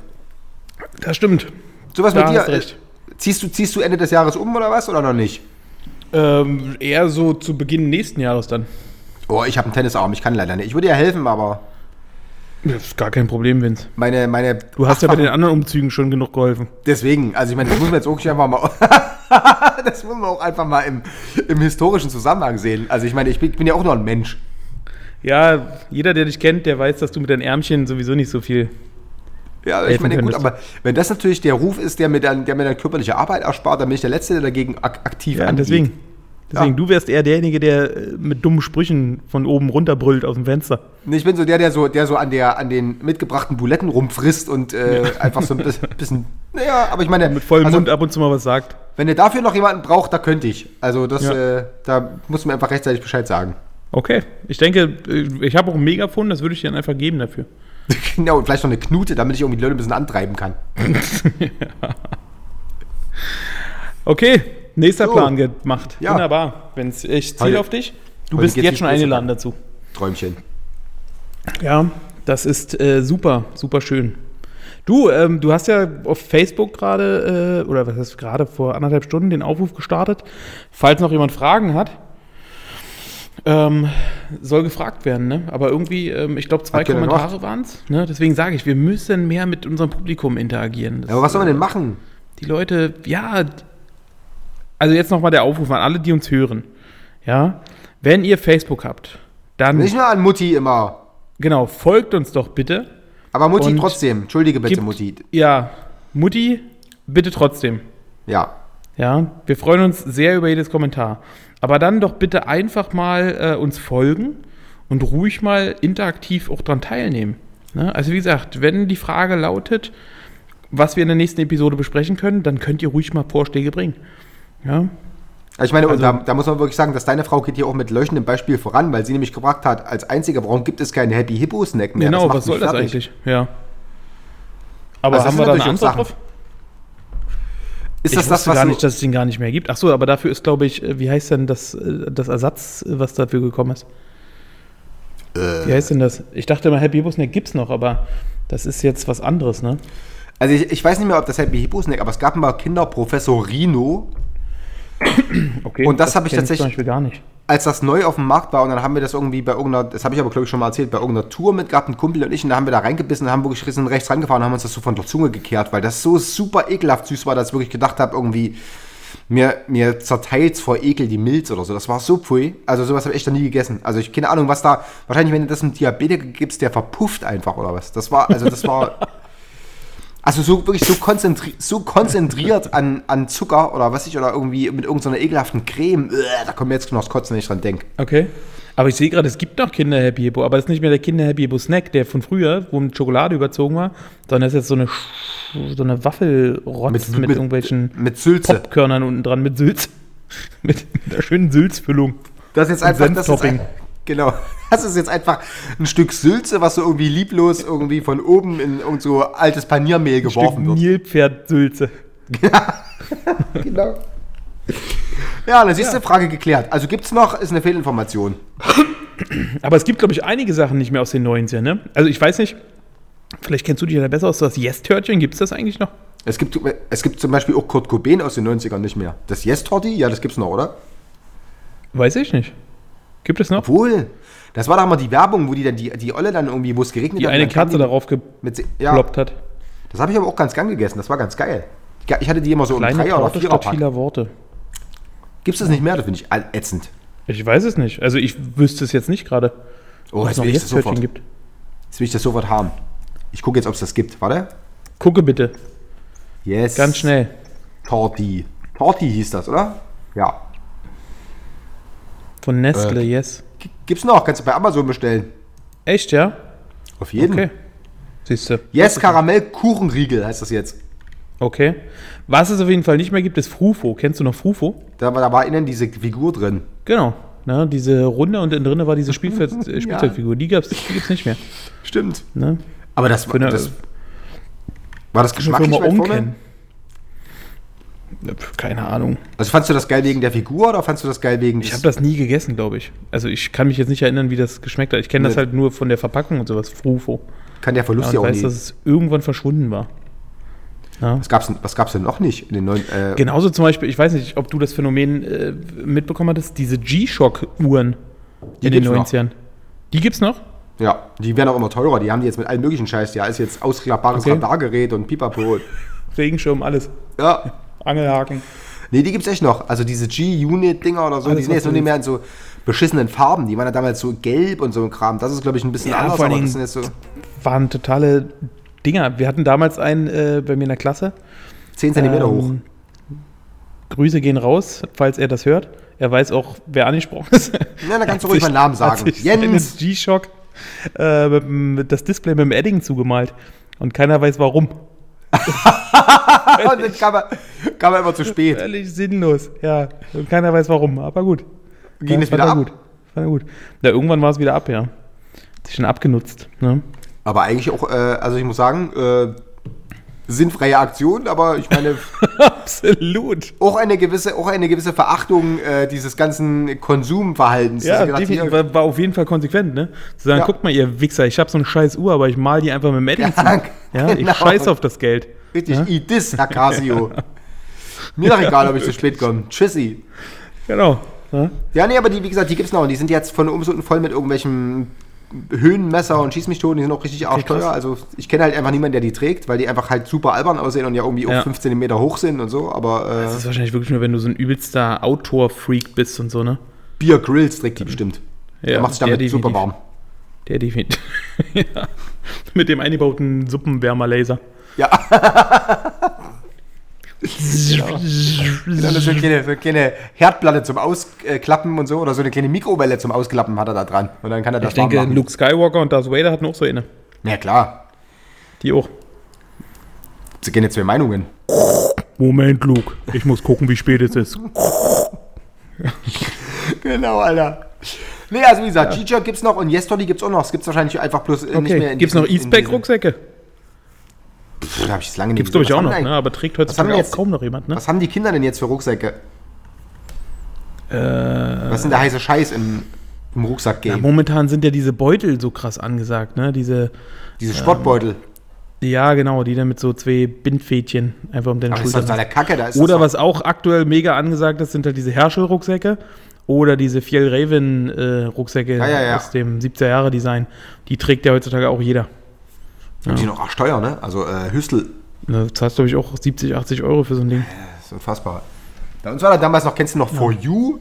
Das stimmt. Sowas mit dir. äh, Ziehst du, ziehst du Ende des Jahres um oder was? Oder noch nicht? Ähm, eher so zu Beginn nächsten Jahres dann. Oh, ich habe einen Tennisarm, ich kann leider nicht. Ich würde ja helfen, aber Das ist gar kein Problem, Vince. meine, meine. Du hast ja bei den anderen Umzügen schon genug geholfen. Deswegen, also ich meine, das muss man jetzt auch einfach mal. das muss man auch einfach mal im, im historischen Zusammenhang sehen. Also ich meine, ich bin, ich bin ja auch nur ein Mensch. Ja, jeder, der dich kennt, der weiß, dass du mit deinen Ärmchen sowieso nicht so viel. Ja, ich meine, gut, aber wenn das natürlich der Ruf ist, der mir dann, der mir dann körperliche Arbeit erspart, dann bin ich der Letzte, der dagegen ak aktiv Ja, angeht. deswegen. Deswegen, Ja. du wärst eher derjenige, der äh, mit dummen Sprüchen von oben runterbrüllt aus dem Fenster. Nee, Ich bin so der, der so, der so an, der, an den mitgebrachten Buletten rumfrisst und äh, einfach so ein bis- bisschen. Naja, aber ich meine, Mit vollem also, Mund ab und zu mal was sagt. wenn ihr dafür noch jemanden braucht, da könnte ich. Also das, Ja. äh, da muss man einfach rechtzeitig Bescheid sagen. Okay. Ich denke, äh, ich habe auch ein Megafon, das würde ich dir dann einfach geben dafür. Genau, und vielleicht noch eine Knute, damit ich irgendwie die Leute ein bisschen antreiben kann. Okay, nächster So. Plan gemacht. Ja. Wunderbar. Wenn's, ich ziele Heute- auf dich. Du bist jetzt schon eingeladen dazu. Träumchen. Ja, das ist äh, super, super schön. Du, ähm, du hast ja auf Facebook gerade, äh, oder was heißt gerade vor anderthalb Stunden den Aufruf gestartet. Falls noch jemand Fragen hat, ähm, soll gefragt werden, ne? Aber irgendwie, ähm, ich glaube, zwei Kommentare waren es. Ne? Deswegen sage ich, wir müssen mehr mit unserem Publikum interagieren. Das, aber was soll man denn machen? die Leute, ja, also jetzt nochmal der Aufruf an alle, die uns hören. Ja, wenn ihr Facebook habt, dann, Nicht nur an Mutti immer. genau, folgt uns doch bitte. Aber Mutti trotzdem. Entschuldige bitte, Gibt- Mutti. Ja, Mutti, bitte trotzdem. Ja. Ja, wir freuen uns sehr über jedes Kommentar. Aber dann doch bitte einfach mal äh, uns folgen und ruhig mal interaktiv auch dran teilnehmen. Ne? Also wie gesagt, wenn die Frage lautet, was wir in der nächsten Episode besprechen können, dann könnt ihr ruhig mal Vorschläge bringen. Ja, Also ich meine, und Also- da, da muss man wirklich sagen, dass deine Frau geht hier auch mit leuchtendem Beispiel voran, weil sie nämlich gefragt hat, als einzige, warum gibt es keinen Happy Hippo Snack mehr? genau, was soll das eigentlich? Ja. Aber Also haben wir da eine Antwort drauf? Ist ich das was gar nicht, dass es den gar nicht mehr gibt. Ach so, aber dafür ist, glaube ich, äh, wie heißt denn das, äh, das Ersatz, äh, was dafür gekommen ist? Äh. Wie heißt denn das? Ich dachte immer, Happy Hippo Snack gibt's noch, aber das ist jetzt was anderes, ne? Also ich, ich weiß nicht mehr, ob das Happy Hippo Snack, aber es gab mal Kinderprofessor Rino, Okay. Und das habe ich tatsächlich- nicht. als das neu auf dem Markt war und dann haben wir das irgendwie bei irgendeiner, das habe ich aber glaube ich schon mal erzählt, bei irgendeiner Tour mit gehabt, ein Kumpel und ich, und da haben wir da reingebissen, haben wirklich rechts rangefahren und haben uns das so von der Zunge gekehrt, weil das so super ekelhaft süß war, dass ich wirklich gedacht habe, irgendwie, mir, mir zerteilt vor Ekel die Milz oder so. Das war so pfui. Also sowas habe ich echt noch nie gegessen. Also ich keine Ahnung, was da, wahrscheinlich wenn du das einem Diabetiker gibst, der verpufft einfach oder was. Das war, also das war, also so wirklich so, konzentri so konzentriert an, an Zucker oder was ich, oder irgendwie mit irgendeiner ekelhaften Creme. Uah, da kommt mir jetzt noch das Kotzen, wenn ich dran denke. Okay. Aber ich sehe gerade, es gibt noch Kinder Happy Hippo, aber das ist nicht mehr der Kinder Happy Hippo Snack, der von früher, wo mit Schokolade überzogen war, sondern das ist jetzt so eine, so eine Waffelrotz mit, irgendwelchen mit Sülze. Popkörnern unten dran mit Sülz. mit einer schönen Sülzfüllung. Das ist jetzt einfach, das ist ein, genau. Das ist jetzt einfach ein Stück Sülze, was so irgendwie lieblos irgendwie von oben in irgend so altes Paniermehl geworfen wird. Nilpferd-Sülze. Genau. Ja, dann siehst du, Frage geklärt. Also gibt's noch, ist eine Fehlinformation. Aber es gibt, glaube ich, einige Sachen nicht mehr aus den 90ern, ne? Also ich weiß nicht, vielleicht kennst du dich ja da besser aus, das Yes-Törtchen, gibt es das eigentlich noch? Es gibt, es gibt zum Beispiel auch Kurt Cobain aus den 90ern nicht mehr. Das Yes-Torti, ja, das gibt's noch, oder? Weiß ich nicht. Gibt es noch? Obwohl, das war doch mal die Werbung, wo die dann die, die Olle dann irgendwie, wo es geregnet Die hat. eine die darauf geploppt ja, hat. Das habe ich aber auch ganz gern gegessen, das war ganz geil. Ich hatte die immer so im Kleine Dreier- oder Viererpack. vieler Worte. Gibt's das nicht mehr? Das finde ich ätzend. Ich weiß es nicht. Also ich wüsste es jetzt nicht gerade. Oh, es jetzt will ich das sofort. gibt. Jetzt will ich das sofort haben. Ich gucke jetzt, ob es das gibt. Warte. Gucke bitte. Yes. Ganz schnell. Torti. Torti hieß das, oder? Ja. Von Nestle, Äh. yes. Gibt's noch? Kannst du bei Amazon bestellen. Echt, ja? Auf jeden. Okay. Siehst du. Yes, Karamell-Kuchenriegel heißt das jetzt. Okay. Was es auf jeden Fall nicht mehr gibt, ist Frufo. Kennst du noch Frufo? Da, war- da war innen diese Figur drin. Genau. Ne, diese Runde und innen drin war diese Spielfeld, äh, Spielzeugfigur. Die gibt's, die gibt's nicht mehr. Stimmt. Ne? Aber das, eine- das war das geschmacklich weit vorne? Keine Ahnung. Also fandst du das geil wegen der Figur oder fandst du das geil wegen Ich habe das nie gegessen, glaube ich. Also ich kann mich jetzt nicht erinnern, wie das geschmeckt hat. Ich kenne das halt nur von der Verpackung und sowas. Frufo. Kann der Verlust Ja, auch weiß, nie. dass es irgendwann verschwunden war. Ja. Was gab's, denn- was gab's denn noch nicht in den neuen, äh, Genauso zum Beispiel, ich weiß nicht, ob du das Phänomen äh, mitbekommen hattest, diese G-Shock-Uhren Die in den gibt's noch. 90ern. Die gibt's noch? Ja, die werden auch immer teurer. Die haben die jetzt mit allen möglichen Scheiß. Ja, ist jetzt ausklappbares Okay. Radargerät und Pipapo. Regenschirm, alles. Ja. Angelhaken. Nee, die gibt's echt noch. Also diese G-Unit-Dinger oder so, Alles, die sind jetzt nur nicht mehr in so beschissenen Farben. Die waren ja damals so gelb und so ein Kram. Das ist, glaube ich, ein bisschen Ja, anders, vor aber das sind jetzt so Waren totale Dinger. Wir hatten damals einen äh, bei mir in der Klasse. 10 cm hoch. Ähm, Grüße gehen raus, falls er das hört. Er weiß auch, wer angesprochen ist. Ja, dann kannst du ruhig meinen Namen sagen. Jens! G-Shock äh, das Display mit dem Edding zugemalt. Und keiner weiß warum. Und dann kam er, kam er immer zu spät. Völlig sinnlos. Ja. Und keiner weiß warum. Aber gut. Ging ja, es wieder er ab? gut. Er gut. Ja, irgendwann war es wieder ab, ja. Hat sich schon abgenutzt. Ne? Aber eigentlich auch, äh, also ich muss sagen, äh, sinnfreie Aktion, aber ich meine, Absolut. auch eine gewisse, auch eine gewisse Verachtung äh, dieses ganzen Konsumverhaltens. Ja, ich gedacht, definitiv, hier- war, war auf jeden Fall konsequent, ne? Zu sagen, Ja. guck mal, ihr Wichser, ich habe so eine scheiß Uhr, aber ich mal die einfach mit zu. Ja, Ja, ich genau. scheiß auf das Geld. Richtig, eat this, Herr Casio. Mir doch egal, ob ich zu spät komme. Tschüssi. Genau. Ja? Ja, nee, aber die, wie gesagt, die gibt's noch. Und die sind jetzt von oben bis unten voll mit irgendwelchen Höhenmesser und Schießmichtoden. Die sind auch richtig arschteuer. Also ich kenne halt einfach niemanden, der die trägt, weil die einfach halt super albern aussehen und ja irgendwie Ja. auch 15 Meter hoch sind und so. Aber Das äh, ist wahrscheinlich wirklich nur, wenn du so ein übelster Outdoor-Freak bist und so, ne? Bier Grills trägt die bestimmt. der macht sich der damit super definitiv. warm. Der definitiv. ja. Mit dem eingebauten Suppenwärmerlaser. Ja. Genau, so eine kleine, so eine kleine Herdplatte zum Ausklappen und so oder so eine kleine Mikrowelle zum Ausklappen hat er da dran. Und dann kann er das Ich denke, machen. Luke Skywalker und Darth Vader hatten auch so eine. Ja, klar. Die auch. Es gehen jetzt zwei Meinungen. Moment, Luke. Ich muss gucken, wie spät es ist. Genau, Alter. Nee, also wie gesagt, G-Jerk gibt's noch und Yesterday gibt's auch noch. Es gibt's wahrscheinlich einfach bloß äh, nicht mehr Okay. in Gibt's noch diesen- in Eastpack-Rucksäcke? Diesen- Da hab ich es lange nicht Gibt's glaube ich auch noch, ne? aber trägt heutzutage jetzt- kaum noch jemand, ne? Was haben die Kinder denn jetzt für Rucksäcke? Äh, Was ist denn der heiße Scheiß im, im ja, Rucksack-Game? momentan sind ja diese Beutel so krass angesagt, ne? Diese, Diese Sportbeutel. ja genau, die dann mit so zwei Bindfädchen einfach um deine Aber das ist Schulter sind. Kacke. Da ist Oder was auch aktuell mega angesagt ist, sind halt diese Herschel-Rucksäcke oder diese Fjell-Raven-Rucksäcke Ja, ja, ja. aus dem 70er Jahre Design. Die trägt ja heutzutage auch jeder. Und die noch auch teuer, ne? Also äh, Hüstel. Da zahlst glaube ich auch 70, 80 Euro für so ein Ding. Das ist unfassbar. Bei uns war da damals noch, kennst du noch For You?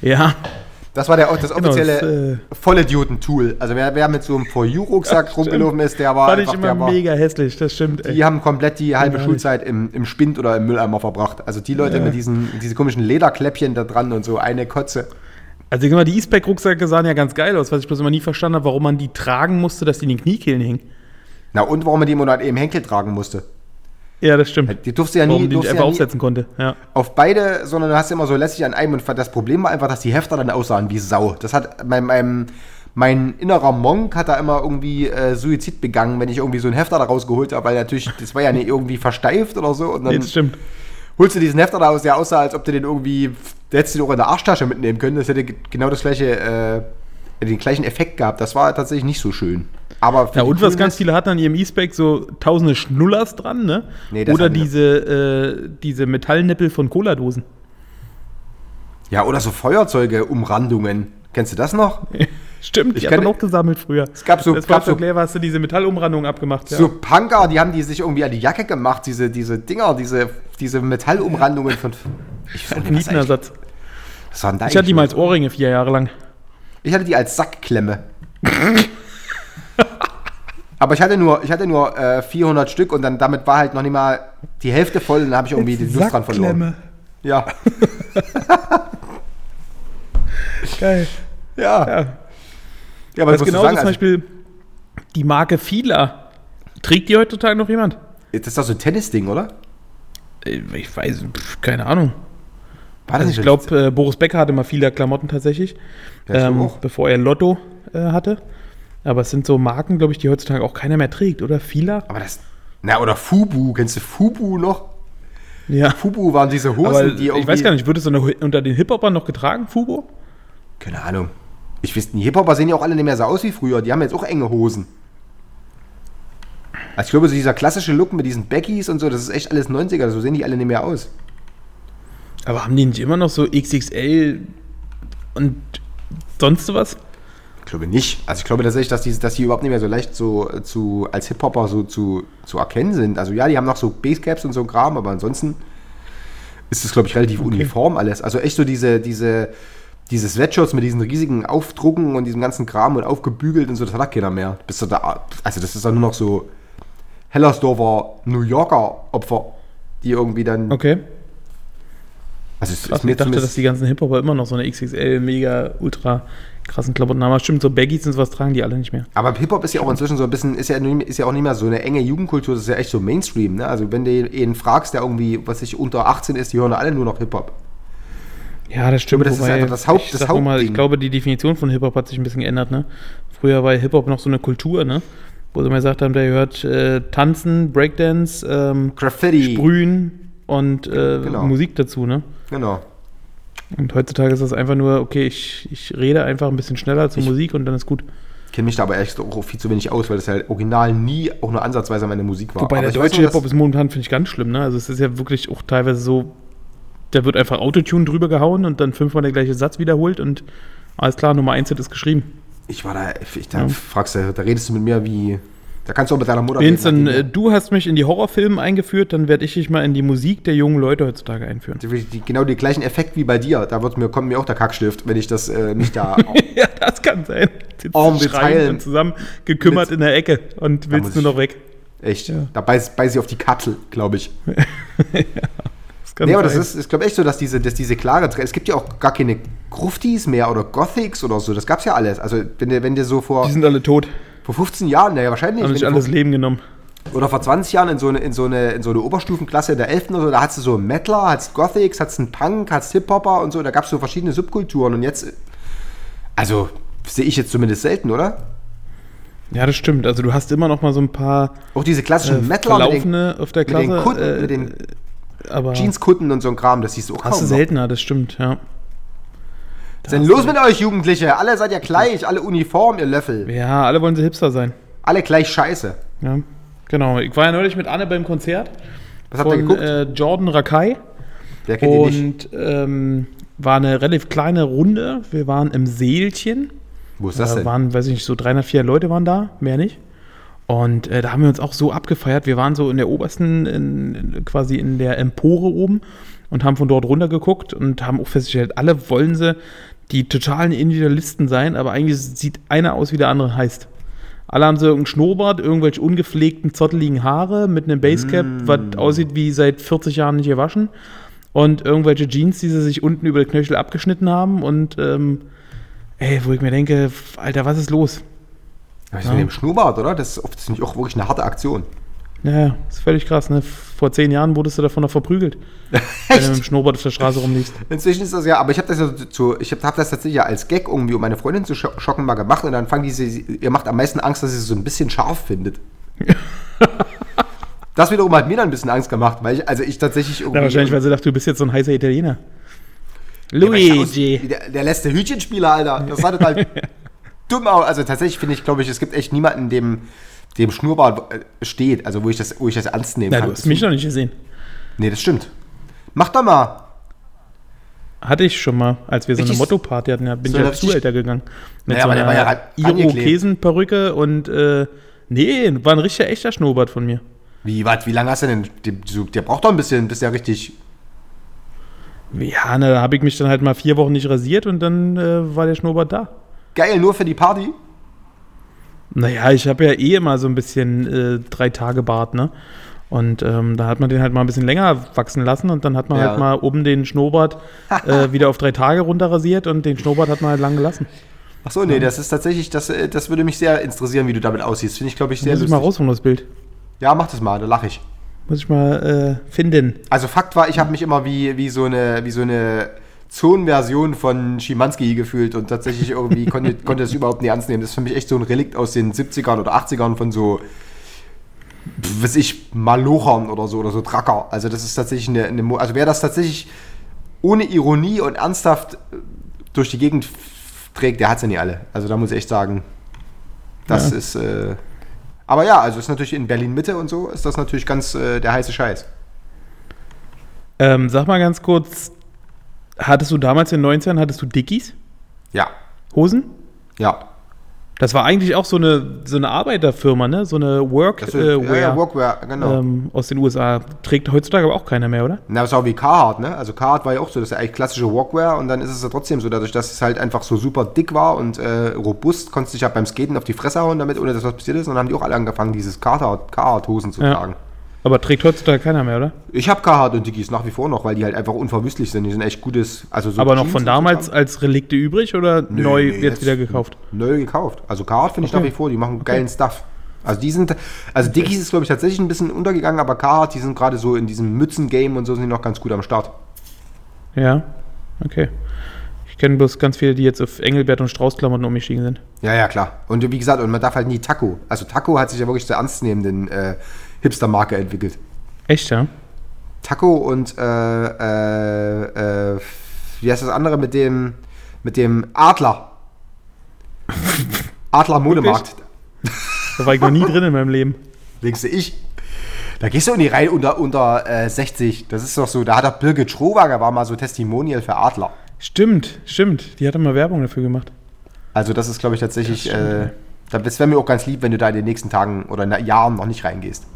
Ja, Das war der, das Genau, offizielle das, äh, Vollidioten-Tool. Also wer, wer mit so einem For You-Rucksack rumgelaufen ist, der war fand ich einfach, immer der war, mega hässlich, das stimmt. Ey. Die haben komplett die halbe Gar Schulzeit im, im Spind oder im Mülleimer verbracht. Also die Leute Ja. mit diesen diese komischen Lederkläppchen da dran und so eine Kotze. Also genau, die E-Spec-Rucksäcke sahen ja ganz geil aus, was ich bloß immer nie verstanden habe, warum man die tragen musste, dass die in den Kniekehlen hingen. Na und warum man die immer dann eben Henkel tragen musste. Ja, das stimmt. Die durfte ja nie, warum die einfach ja nie aufsetzen konnte. Ja. auf beide, sondern du hast immer so lässig an einem und das Problem war einfach, dass die Hefter dann aussahen wie Sau. Das hat mein, mein, mein innerer Monk hat da immer irgendwie äh, Suizid begangen, wenn ich irgendwie so einen Hefter da rausgeholt habe, weil natürlich, das war ja nicht irgendwie versteift oder so und Nee, dann das stimmt. Holst du diesen Hefter da aus, der aussah, als ob du den irgendwie, der hättest du den auch in der Arschtasche mitnehmen können. Das hätte ge- genau das gleiche, äh, den gleichen Effekt gehabt. Das war tatsächlich nicht so schön. Aber Ja, und was ganz viele hatten an ihrem E-Spec, so tausende Schnullers dran, ne? Nee, das Oder diese, äh, diese Metallnippel von Cola-Dosen. Ja, oder so Feuerzeuge-Umrandungen. Kennst du das noch? Stimmt, Ich die hat kann- auch gesammelt früher. Es gab so- das war gab so- so leer, hast du diese Metallumrandung abgemacht. Ja. So Punker, die haben die sich irgendwie an die Jacke gemacht, diese, diese Dinger, diese, diese Metallumrandungen von. Ich weiß auch nicht, was eigentlich- Nietenersatz. was war denn da Ich hatte die mal als Ohrringe vier Jahre lang. Ich hatte die als Sackklemme. Aber ich hatte nur, ich hatte nur äh, 400 Stück und dann damit war halt noch nicht mal die Hälfte voll und dann habe ich irgendwie die Lust dran verloren. Ja. Geil. Ja. Ja. Ja, aber Das das ist genauso sagen, zum also, Beispiel die Marke Fila. Trägt die heutzutage noch jemand? das ist doch so ein Tennisding, oder? Äh, Ich weiß, keine Ahnung. War Also ich glaube, äh, Boris Becker hatte mal viele Klamotten tatsächlich, Ja, ähm, bevor er Lotto äh, hatte. Aber es sind so Marken, glaube ich, die heutzutage auch keiner mehr trägt, oder? Fila? Aber das. Na, oder Fubu. Kennst du Fubu noch? Ja. Fubu waren diese Hosen, Aber die irgendwie. ich weiß gar nicht, wird es unter, unter den Hip-Hopern noch getragen, Fubo? Keine Ahnung. Ich weiß, die Hip-Hopper sehen ja auch alle nicht mehr so aus wie früher. Die haben jetzt auch enge Hosen. Also ich glaube, so dieser klassische Look mit diesen Beckies und so, das ist echt alles 90er. So sehen die alle nicht mehr aus. Aber haben die nicht immer noch so XXL und sonst was? Ich glaube nicht. Also ich glaube tatsächlich, dass die, dass die überhaupt nicht mehr so leicht so zu, als Hip-Hopper so zu, zu erkennen sind. Also ja, die haben noch so Basecaps und so Kram, aber ansonsten ist es, glaube ich, relativ uniform alles. Also echt so diese, diese, diese Sweatshirts mit diesen riesigen Aufdrucken und diesem ganzen Kram und aufgebügelt und so, das hat keiner mehr. Bist du da, also das ist dann nur noch so Hellersdorfer New Yorker Opfer, die irgendwie dann. Okay. Also es Krass, ich dachte, dass die ganzen Hip-Hopper immer noch so eine XXL, mega, ultra krassen Klamotten haben. Aber stimmt, so Baggies und sowas tragen die alle nicht mehr. Aber Hip-Hop ist ja auch inzwischen so ein bisschen, ist ja, ist ja auch nicht mehr so eine enge Jugendkultur, das ist ja echt so Mainstream, ne? Also wenn du ihn fragst, der irgendwie, was ich unter 18 ist, die hören alle nur noch Hip-Hop. Ja, das stimmt. Aber das ist einfach das Haupt- ich das noch mal. Ich glaube, die Definition von Hip-Hop hat sich ein bisschen geändert, ne? Früher war Hip-Hop noch so eine Kultur, ne? Wo sie mal gesagt haben, der gehört äh, Tanzen, Breakdance, ähm, Graffiti. Sprühen und äh, Genau. Musik dazu, ne? Genau. Und heutzutage ist das einfach nur, okay, ich, ich rede einfach ein bisschen schneller zur Ich- Musik und dann ist gut. Ich kenne mich da aber echt auch viel zu wenig aus, weil das halt original nie auch nur ansatzweise meine Musik war. Wobei aber der deutsche Hip-Hop ist momentan, finde ich, ganz schlimm, ne? Also es ist ja wirklich auch teilweise so, da wird einfach Autotune drüber gehauen und dann fünfmal der gleiche Satz wiederholt und alles klar, Nummer 1 Hit ist geschrieben. Ich war da, ich, da fragst du, da redest du mit mir wie, da kannst du auch mit deiner Mutter Vincent, reden, äh, du hast mich in die Horrorfilme eingeführt, dann werde ich dich mal in die Musik der jungen Leute heutzutage einführen. Die, die, genau den gleichen Effekt wie bei dir. Da wird mir, kommt mir auch der Kackstift, wenn ich das äh, nicht da. ja, das kann sein. Sitzt Detail. und zusammen gekümmert Mit- in der Ecke und willst nur ich- noch weg. Echt. Ja. Da beißt, beißt sie auf die Kattel, glaube ich. Das kann Nee, aber das ist, ist glaube ich, so, dass diese, dass diese klare Es gibt ja auch gar keine Gruftis mehr oder Gothics oder so. Das gab's ja alles. Also, wenn dir, wenn dir so vor, Die sind alle tot. vor 15 Jahren, naja, wahrscheinlich. Haben sich alles vor, Leben genommen. oder vor 20 Jahren in so eine, in so eine, in so eine Oberstufenklasse in der 11. oder so, da hattest du so Metaler, hattest Gothics, hattest einen Punk, hattest Hip-Hopper und so. Da gab's so verschiedene Subkulturen. Und jetzt, also, sehe ich jetzt zumindest selten, oder? Ja, das stimmt. Also du hast immer noch mal so ein paar Auch diese äh, klassischen Metaler mit den, auf der mit den Klasse. Kutten, äh, mit den aber Jeanskutten und so ein Kram, das siehst du auch hast du kaum noch. seltener, das stimmt, ja. Was denn los mit euch Jugendliche? Alle seid ihr gleich, alle Uniform, ihr Löffel. Ja, alle wollen sie Hipster sein. Alle gleich scheiße. Ja, genau. Ich war ja neulich mit Anne beim Konzert Was habt ihr geguckt? äh, Jordan Rakai Wer kennt ihn nicht? und ähm, war eine relativ kleine Runde. Wir waren im Seelchen. Wo ist das Da denn? waren, weiß ich nicht, so 300, 400 Leute waren da, mehr nicht. Und äh, da haben wir uns auch so abgefeiert. Wir waren so in der obersten, in, in, quasi in der Empore oben und haben von dort runter geguckt und haben auch festgestellt, alle wollen sie die totalen Individualisten sein, aber eigentlich sieht einer aus, wie der andere heißt. Alle haben so irgendeinen Schnurrbart, irgendwelche ungepflegten, zotteligen Haare mit einem Basecap, was aussieht wie seit 40 Jahren nicht gewaschen. Und irgendwelche Jeans, die sie sich unten über die Knöchel abgeschnitten haben. Und ähm, ey, wo ich mir denke, Alter, was ist los? Ja, so mit dem Schnurrbart, oder? Das ist, oft, das auch wirklich eine harte Aktion. Ja, ist völlig krass, ne? Vor zehn Jahren wurdest du davon noch verprügelt. Wenn du mit dem Schnurrbart auf der Straße rumliegst. Inzwischen ist das ja, aber ich habe das ja zu, ich habe hab das tatsächlich ja als Gag irgendwie, um meine Freundin zu scho- schocken, mal gemacht und dann fangen diese, ihr macht am meisten Angst, dass sie es so ein bisschen scharf findet. das wiederum hat mir dann ein bisschen Angst gemacht, weil ich, also ich tatsächlich irgendwie. Ja, wahrscheinlich, weil sie dachte, du bist jetzt so ein heißer Italiener. Ja, Luigi. wie Der, der letzte Hütchenspieler, Alter. Das sah total dumm aus. Also tatsächlich finde ich, glaube ich, es gibt echt niemanden, dem, dem Schnurrbart äh, steht, also wo ich das, wo ich das ernst nehmen Na, kann. du hast mich noch nicht gesehen. Nee, das stimmt. Mach doch mal. Hatte ich schon mal, als wir so eine Motto-Party hatten, ja, bin so ich ja zu älter gegangen. Mit Naja, so aber der war ja einer angeklebt. Irokesenperücke und äh, nee, war ein richtiger echter Schnurrbart von mir. Wie, wat, wie lange hast du denn? Der, braucht doch ein bisschen, bis der richtig. Ja, na, da habe ich mich dann halt mal vier Wochen nicht rasiert und dann äh, war der Schnurrbart da. Geil, nur für die Party. Naja, ich habe ja eh immer so ein bisschen äh, drei Tage Bart, ne? Und ähm, da hat man den halt mal ein bisschen länger wachsen lassen und dann hat man Ja. halt mal oben den Schnurrbart äh, wieder auf drei Tage runter rasiert und den Schnurrbart hat man halt lang gelassen. Achso, nee, das ist tatsächlich, das, äh, das würde mich sehr interessieren, wie du damit aussiehst. Finde ich, glaube ich, sehr Muss ich lustig. mal rausholen, das Bild. Ja, mach das mal, da lache ich. Muss ich mal äh, finden. Also Fakt war, ich habe mich immer wie, wie so eine, wie so eine Zonenversion von Schimanski gefühlt und tatsächlich irgendwie konnte, konnte das überhaupt nicht ernst nehmen. Das ist für mich echt so ein Relikt aus den 70ern oder 80ern von so, weiß ich, Malochern oder so, oder so Dracker. Also das ist tatsächlich eine, eine also wer das tatsächlich ohne Ironie und ernsthaft äh, durch die Gegend trägt, der hat sie nicht alle. Also da muss ich echt sagen, das Ja. ist, äh, aber ja, also ist natürlich in Berlin Mitte und so, ist das natürlich ganz äh, der heiße Scheiß. Ähm, sag mal ganz kurz, hattest du damals in den 90ern, hattest du Dickies? Ja, Hosen? ja. Das war eigentlich auch so eine, so eine Arbeiterfirma, ne? So eine Work, Das äh, ist, ja, Wear, Workwear, genau. ähm, aus den USA. Trägt heutzutage aber auch keiner mehr, oder? Na, das ist auch wie Carhartt, ne? Also Carhartt war ja auch so, das ist ja eigentlich klassische Workwear und dann ist es ja trotzdem so, dadurch, dass es halt einfach so super dick war und äh, robust, konntest du dich ja beim Skaten auf die Fresse hauen damit, ohne dass was passiert ist. Und dann haben die auch alle angefangen, dieses Carhartt- Carhartt-Hosen zu Ja. Aber trägt heutzutage keiner mehr, oder? Ich habe Carhartt und Dickies nach wie vor noch, weil die halt einfach unverwüstlich sind. Die sind echt gutes, also so aber noch Jeans von damals so als Relikte übrig oder Nö, neu nee, jetzt, wieder gekauft? Neu gekauft. Also Carhartt finde ich Okay. nach wie vor, die machen geilen Stuff. Also die sind, also Dickies ist glaube ich tatsächlich ein bisschen untergegangen, aber Carhartt, die sind gerade so in diesem Mützen-Game und so sind die noch ganz gut am Start. Ja, okay. Ich kenne bloß ganz viele, die jetzt auf Engelbert und Strauß-Klamotten umgestiegen sind. Ja, ja, klar. Und wie gesagt, und man darf halt nie Taco. Also Taco hat sich ja wirklich zur ernstnehmenden äh, Hipster-Marke entwickelt. Echt, ja? Taco und äh, äh, äh, wie heißt das andere mit dem mit dem Adler? Adler Modemarkt. Da war ich noch nie drin in meinem Leben. Denkst du ich? Da gehst du in die Reihe unter, unter äh, 60. Das ist doch so, da hat doch Birgit Schrowager war mal so Testimonial für Adler. Stimmt, stimmt. Die hatte mal Werbung dafür gemacht. Also das ist, glaube ich, tatsächlich, Das stimmt, äh, das wäre mir auch ganz lieb, wenn du da in den nächsten Tagen oder Jahren noch nicht reingehst.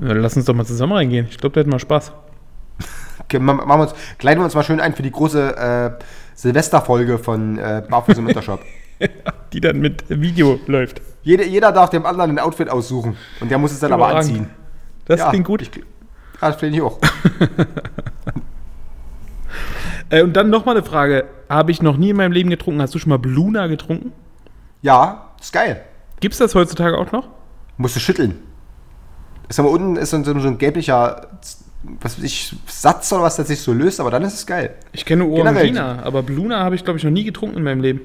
Lass uns doch mal zusammen reingehen. Ich glaube, da hätten wir Spaß. Okay, ma- machen wir uns, kleiden wir uns mal schön ein für die große äh, Silvesterfolge von äh, Barfuß im Untershop. Die dann mit Video läuft. Jeder, jeder darf dem anderen ein Outfit aussuchen. Und der muss es dann aber Überragend. anziehen. Das Ja, klingt gut. Ich, ja, das finde ich auch. Äh, und dann nochmal eine Frage. Habe ich noch nie in meinem Leben getrunken. Hast du schon mal Bluna getrunken? Ja, ist geil. Gibt es das heutzutage auch noch? Musst du schütteln. Ist aber unten ist so, so ein gelblicher, was ich, Satz oder was, der sich so löst, aber dann ist es geil. Ich kenne Orangina, aber Bluna habe ich, glaube ich, noch nie getrunken in meinem Leben.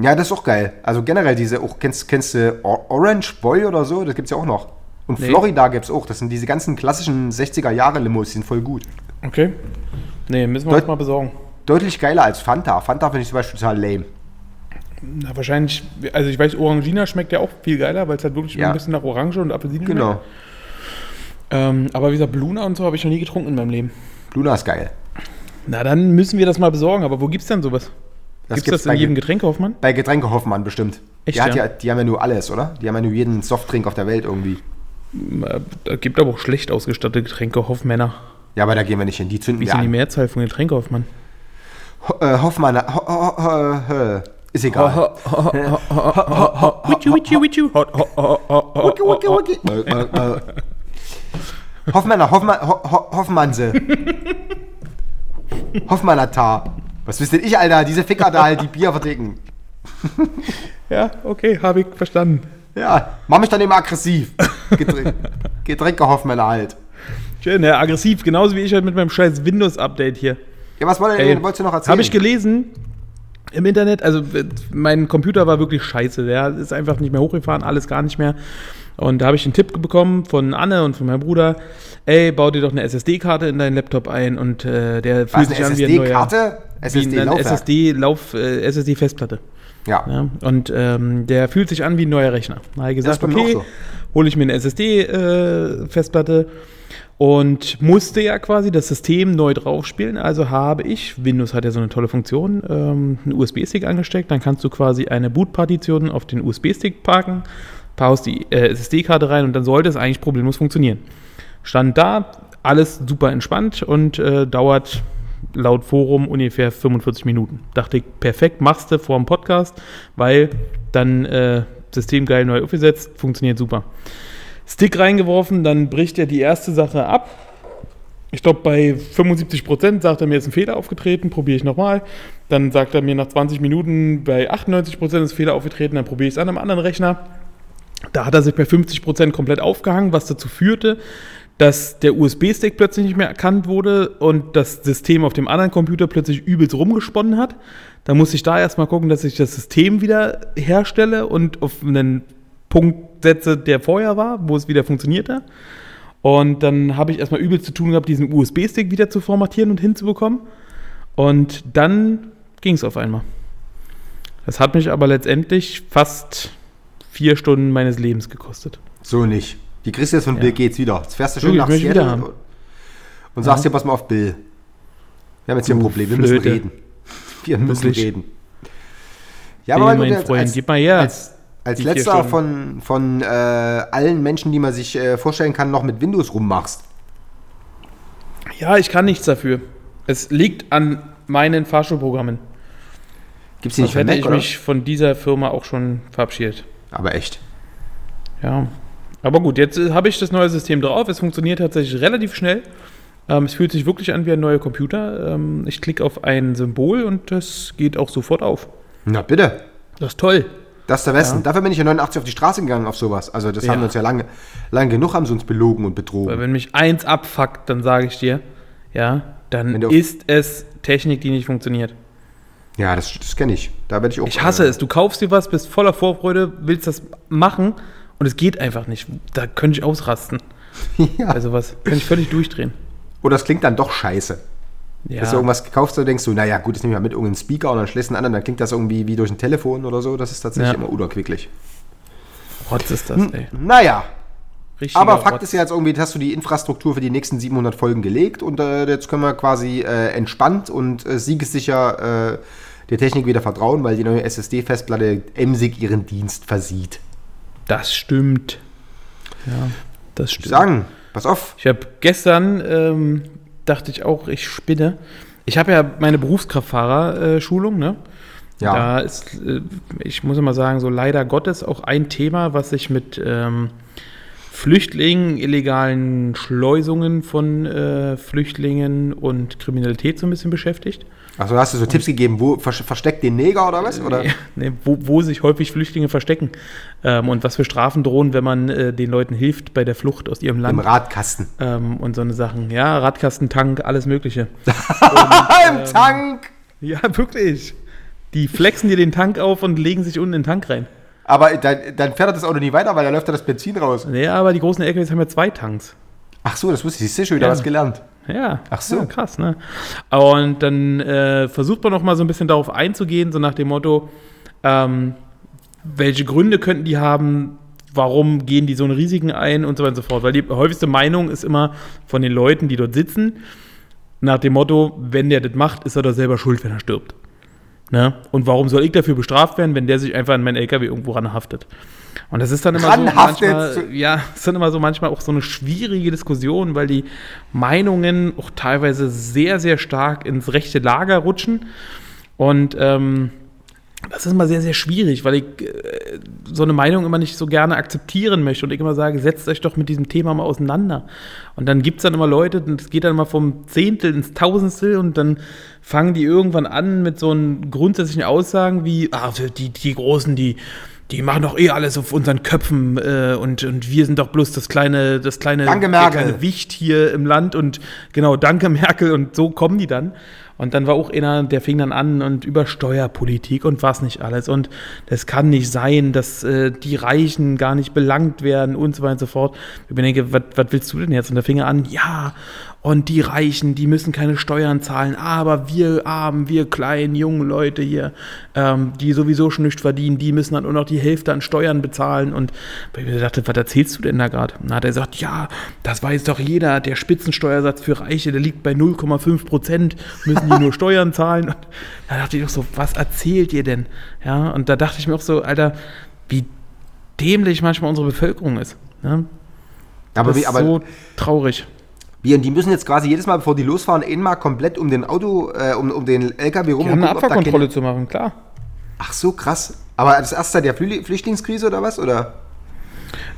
Ja, das ist auch geil. Also generell diese, auch kennst, kennst du Or- Orange Boy oder so? Das gibt's ja auch noch. Und Nee. Florida gibt's auch. Das sind diese ganzen klassischen 60er Jahre Limos, die sind voll gut. Okay. Nee, müssen wir Deut- uns mal besorgen. Deutlich geiler als Fanta. Fanta finde ich zum Beispiel total lame. Na, wahrscheinlich, also ich weiß, Orangina schmeckt ja auch viel geiler, weil es halt wirklich Ja. ein bisschen nach Orange und Apfelsine Genau. schmeckt. Ähm, aber wie gesagt, Bluna und so habe ich noch nie getrunken in meinem Leben. Luna ist geil. Na, dann müssen wir das mal besorgen. Aber wo gibt's denn sowas? Das Gibt's das in jedem Ge- Getränk, Hoffmann? bei Getränke Hoffmann bestimmt. Echt, ja? ja? die haben ja nur alles, oder? Die haben ja nur jeden Softdrink auf der Welt irgendwie. Äh, Da gibt aber auch schlecht ausgestattete Getränke, Hoffmänner. Ja, aber da gehen wir nicht hin. Die zünden Wie ist denn die. Mehrzahl von Getränke, Hoffmann? Ho äh, Hoffmann, ho ho ho ho ist egal. Witschu, witschu, witschu. Wucki, wucki, wucki. Äh, äh, äh. Hoffmanner, Hoffmann, Ho Ho Hoffmannse. Hoffmanner Tar. Was wisst denn ich, Alter? Diese Ficker da halt, die Bier verticken. Ja, okay, habe ich verstanden. Ja, mach mich dann immer aggressiv. Getränk, Getränke Hoffmanner halt. Schön, ja, aggressiv, genauso wie ich halt mit meinem scheiß Windows-Update hier. Ja, was wollt ihr, wolltest du noch erzählen? Habe ich gelesen im Internet, also äh, mein Computer war wirklich scheiße, der ist einfach nicht mehr hochgefahren, alles gar nicht mehr. Und da habe ich einen Tipp bekommen von Anne und von meinem Bruder, ey, bau dir doch eine SSD-Karte in deinen Laptop ein und äh, der fühlt sich an wie ein neuer... SSD-Karte? Eine SSD-Laufwerk? SSD-Lauf, äh, SSD-Festplatte. Ja. Ja, und ähm, der fühlt sich an wie ein neuer Rechner. Da habe ich gesagt, okay, so. hole ich mir eine SSD-Festplatte und musste ja quasi das System neu draufspielen. Also habe ich, Windows hat ja so eine tolle Funktion, ähm, einen USB-Stick angesteckt. Dann kannst du quasi eine Bootpartition auf den USB-Stick parken, paust die äh, SSD-Karte rein und dann sollte es eigentlich problemlos funktionieren. Stand da, alles super entspannt und äh, dauert laut Forum ungefähr 45 Minuten. Dachte ich, perfekt, machst du vor dem Podcast, weil dann äh, System geil neu aufgesetzt, funktioniert super. Stick reingeworfen, dann bricht er die erste Sache ab. Ich glaube, bei 75% sagt er mir, ist ein Fehler aufgetreten, probiere ich nochmal. Dann sagt er mir nach 20 Minuten, bei 98% ist ein Fehler aufgetreten, dann probiere ich es an einem anderen Rechner. Da hat er sich bei 50% komplett aufgehangen, was dazu führte, dass der USB-Stick plötzlich nicht mehr erkannt wurde und das System auf dem anderen Computer plötzlich übelst rumgesponnen hat. Da muss ich da erstmal gucken, dass ich das System wieder herstelle und auf einen Punkt setze, der vorher war, wo es wieder funktionierte. Und dann habe ich erstmal übelst zu tun gehabt, diesen USB-Stick wieder zu formatieren und hinzubekommen. Und dann ging es auf einmal. Das hat mich aber letztendlich fast vier Stunden meines Lebens gekostet. So nicht. Die kriegst du jetzt von Ja. Bill Gates wieder. Jetzt fährst du schön nach Seattle haben. und sagst dir, pass mal auf, Bill. Wir haben jetzt hier ein Problem, wir müssen Flöte. reden. Wir müssen Wirklich. reden. Ja, du mein Freund, als, gib mal her. als, als letzter von, von äh, allen Menschen, die man sich äh, vorstellen kann, noch mit Windows rummachst. Ja, ich kann nichts dafür. Es liegt an meinen Fahrschulprogrammen. Gibt's die nicht Sonst hätte Mac, ich oder? mich von dieser Firma auch schon verabschiedet. Aber echt. Ja. Aber gut, jetzt äh, habe ich das neue System drauf. Es funktioniert tatsächlich relativ schnell. Ähm, es fühlt sich wirklich an wie ein neuer Computer. Ähm, ich klicke auf ein Symbol und das geht auch sofort auf. Na bitte. Das ist toll. Das ist der Westen. Dafür bin ich ja 89 auf die Straße gegangen auf sowas. Also das Ja. haben wir uns ja lange, lange genug haben sie uns belogen und Weil betrogen. wenn mich eins abfuckt, dann sage ich dir, ja, dann ist es Technik, die nicht funktioniert. Ja, das, das kenne ich. Da werde ich auch. Ich hasse äh, es. Du kaufst dir was, bist voller Vorfreude, willst das machen und es geht einfach nicht. Da könnte ich ausrasten. ja. Also was, könnte ich völlig durchdrehen. Oder es klingt dann doch scheiße. Ja. Dass du irgendwas gekauft hast und denkst du, naja, gut, das nehme ich mal mit irgendeinen Speaker und dann schlägst du einen an, dann klingt das irgendwie wie durch ein Telefon oder so. Das ist tatsächlich Ja. immer unerquicklich. Rotz ist das, ey. Naja, Richtiger aber Fakt Rotz. ist ja jetzt irgendwie, hast du die Infrastruktur für die nächsten 700 Folgen gelegt und äh, jetzt können wir quasi äh, entspannt und äh, siegessicher äh, der Technik wieder vertrauen, weil die neue SSD-Festplatte emsig ihren Dienst versieht. Das stimmt. Ja, das Ich stimmt. sagen, pass auf. Ich habe gestern, ähm, dachte ich auch, ich spinne. Ich habe ja meine Berufskraftfahrer-Schulung, ne? Ja. Da ist, äh, ich muss immer sagen, so leider Gottes auch ein Thema, was sich mit ähm, Flüchtlingen, illegalen Schleusungen von äh, Flüchtlingen und Kriminalität so ein bisschen beschäftigt. Also hast du so Tipps gegeben, wo ver versteckt den Neger oder was? Oder? Ne, wo, wo sich häufig Flüchtlinge verstecken ähm, und was für Strafen drohen, wenn man äh, den Leuten hilft bei der Flucht aus ihrem Im Land. Radkasten. Ähm, und so eine Sachen. Ja, Radkasten, Tank, alles Mögliche. Im Tank! Ja, wirklich. Die flexen dir den Tank auf und legen sich unten in den Tank rein. Aber dann, dann fährt er das Auto nie weiter, weil da läuft ja das Benzin raus. Ja, aber die großen LKWs haben ja zwei Tanks. Ach so, das wusste ich. Siehst du, schon wieder Ja. was gelernt. Ja. Ach so. Ja, krass, ne? Und dann äh, versucht man noch mal so ein bisschen darauf einzugehen, so nach dem Motto, ähm, welche Gründe könnten die haben, warum gehen die so eine Risiken ein und so weiter und so fort. Weil die häufigste Meinung ist immer von den Leuten, die dort sitzen, nach dem Motto, wenn der das macht, ist er doch selber schuld, wenn er stirbt. Ne? Und warum soll ich dafür bestraft werden, wenn der sich einfach an meinen LKW irgendwo ranhaftet? Und das ist dann immer Ranhaftet? so manchmal, ja, ist dann immer so manchmal auch so eine schwierige Diskussion, weil die Meinungen auch teilweise sehr, sehr stark ins rechte Lager rutschen. Und ähm, das ist immer sehr, sehr schwierig, weil ich äh, so eine Meinung immer nicht so gerne akzeptieren möchte und ich immer sage, setzt euch doch mit diesem Thema mal auseinander. Und dann gibt es dann immer Leute, und es geht dann mal vom Zehntel ins Tausendstel und dann fangen die irgendwann an mit so einen grundsätzlichen Aussagen wie, ah, die, die Großen, die, die machen doch eh alles auf unseren Köpfen äh, und, und wir sind doch bloß das kleine, das kleine, kleine Wicht hier im Land und genau, danke Merkel und so kommen die dann. Und dann war auch einer, der fing dann an und über Steuerpolitik und was nicht alles. Und das kann nicht sein, dass äh, die Reichen gar nicht belangt werden und so weiter und so fort. Ich mir denke, was willst du denn jetzt? Und da fing er an, ja, und die Reichen, die müssen keine Steuern zahlen, aber wir Armen, wir kleinen, jungen Leute hier, ähm, die sowieso schon nichts verdienen, die müssen dann auch noch die Hälfte an Steuern bezahlen. Und ich mir dachte, was erzählst du denn da gerade? Dann hat er gesagt, ja, das weiß doch jeder, der Spitzensteuersatz für Reiche, der liegt bei 0,5 Prozent, müssen die nur Steuern zahlen. Und da dachte ich auch so, was erzählt ihr denn? Ja, und da dachte ich mir auch so, Alter, wie dämlich manchmal unsere Bevölkerung ist. Ne? Aber, das wie, ist aber so traurig. Wie, und die müssen jetzt quasi jedes Mal, bevor die losfahren, einmal komplett um den Auto, äh, um, um den LKW rum Die haben eine gucken, ob da Abfahrkontrolle zu machen, klar. Ach so, krass. Aber das erst seit der Flü Flüchtlingskrise oder was? Oder?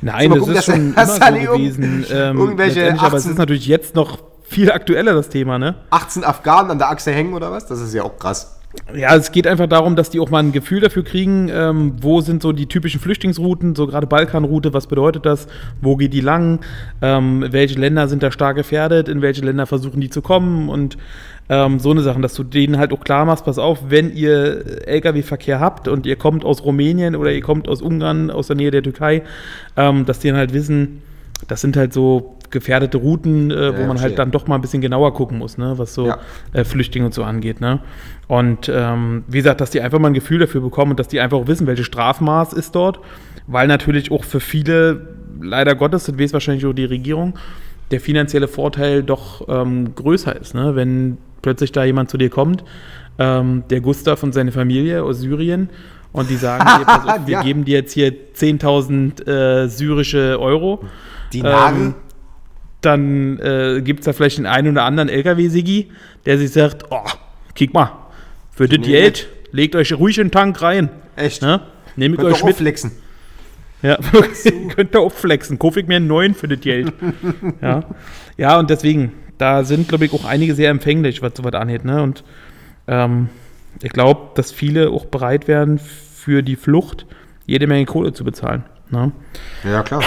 Nein, mal das gucken, ist schon immer so gewesen. Ähm, irgendwelche letztendlich, aber es 18 ist natürlich jetzt noch viel aktueller, das Thema, ne? 18 Afghanen an der Achse hängen oder was? Das ist ja auch krass. Ja, es geht einfach darum, dass die auch mal ein Gefühl dafür kriegen, ähm, wo sind so die typischen Flüchtlingsrouten, so gerade Balkanroute, was bedeutet das, wo geht die lang, ähm, welche Länder sind da stark gefährdet, in welche Länder versuchen die zu kommen und ähm, so eine Sachen, dass du denen halt auch klar machst, pass auf, wenn ihr Lkw-Verkehr habt und ihr kommt aus Rumänien oder ihr kommt aus Ungarn, aus der Nähe der Türkei, ähm, dass die dann halt wissen, das sind halt so gefährdete Routen, äh, wo ja, man halt dann doch mal ein bisschen genauer gucken muss, ne, was so Ja. äh, Flüchtlinge und so angeht. Ne? Und ähm, wie gesagt, dass die einfach mal ein Gefühl dafür bekommen und dass die einfach auch wissen, welches Strafmaß ist dort, weil natürlich auch für viele, leider Gottes, das weiß wahrscheinlich auch die Regierung, der finanzielle Vorteil doch ähm, größer ist. Ne? Wenn plötzlich da jemand zu dir kommt, ähm, der Gustav und seine Familie aus Syrien, und die sagen dir, pass auf, wir Ja. geben dir jetzt hier 10.000 äh, syrische Euro. Dinare? Ähm, dann äh, gibt es da vielleicht den einen oder anderen LKW-Sigi, der sich sagt, oh, kick mal, für das. Geld, legt euch ruhig in den Tank rein. Echt? Ne? Nehmt euch mit. flexen. Ja, könnt ihr auch flexen. Kauf ich mir einen neuen für das Geld. ja. ja, und deswegen, da sind, glaube ich, auch einige sehr empfänglich, was sowas angeht. Ne? Und ähm, ich glaube, dass viele auch bereit wären, für die Flucht jede Menge Kohle zu bezahlen. Ne? Ja, klar.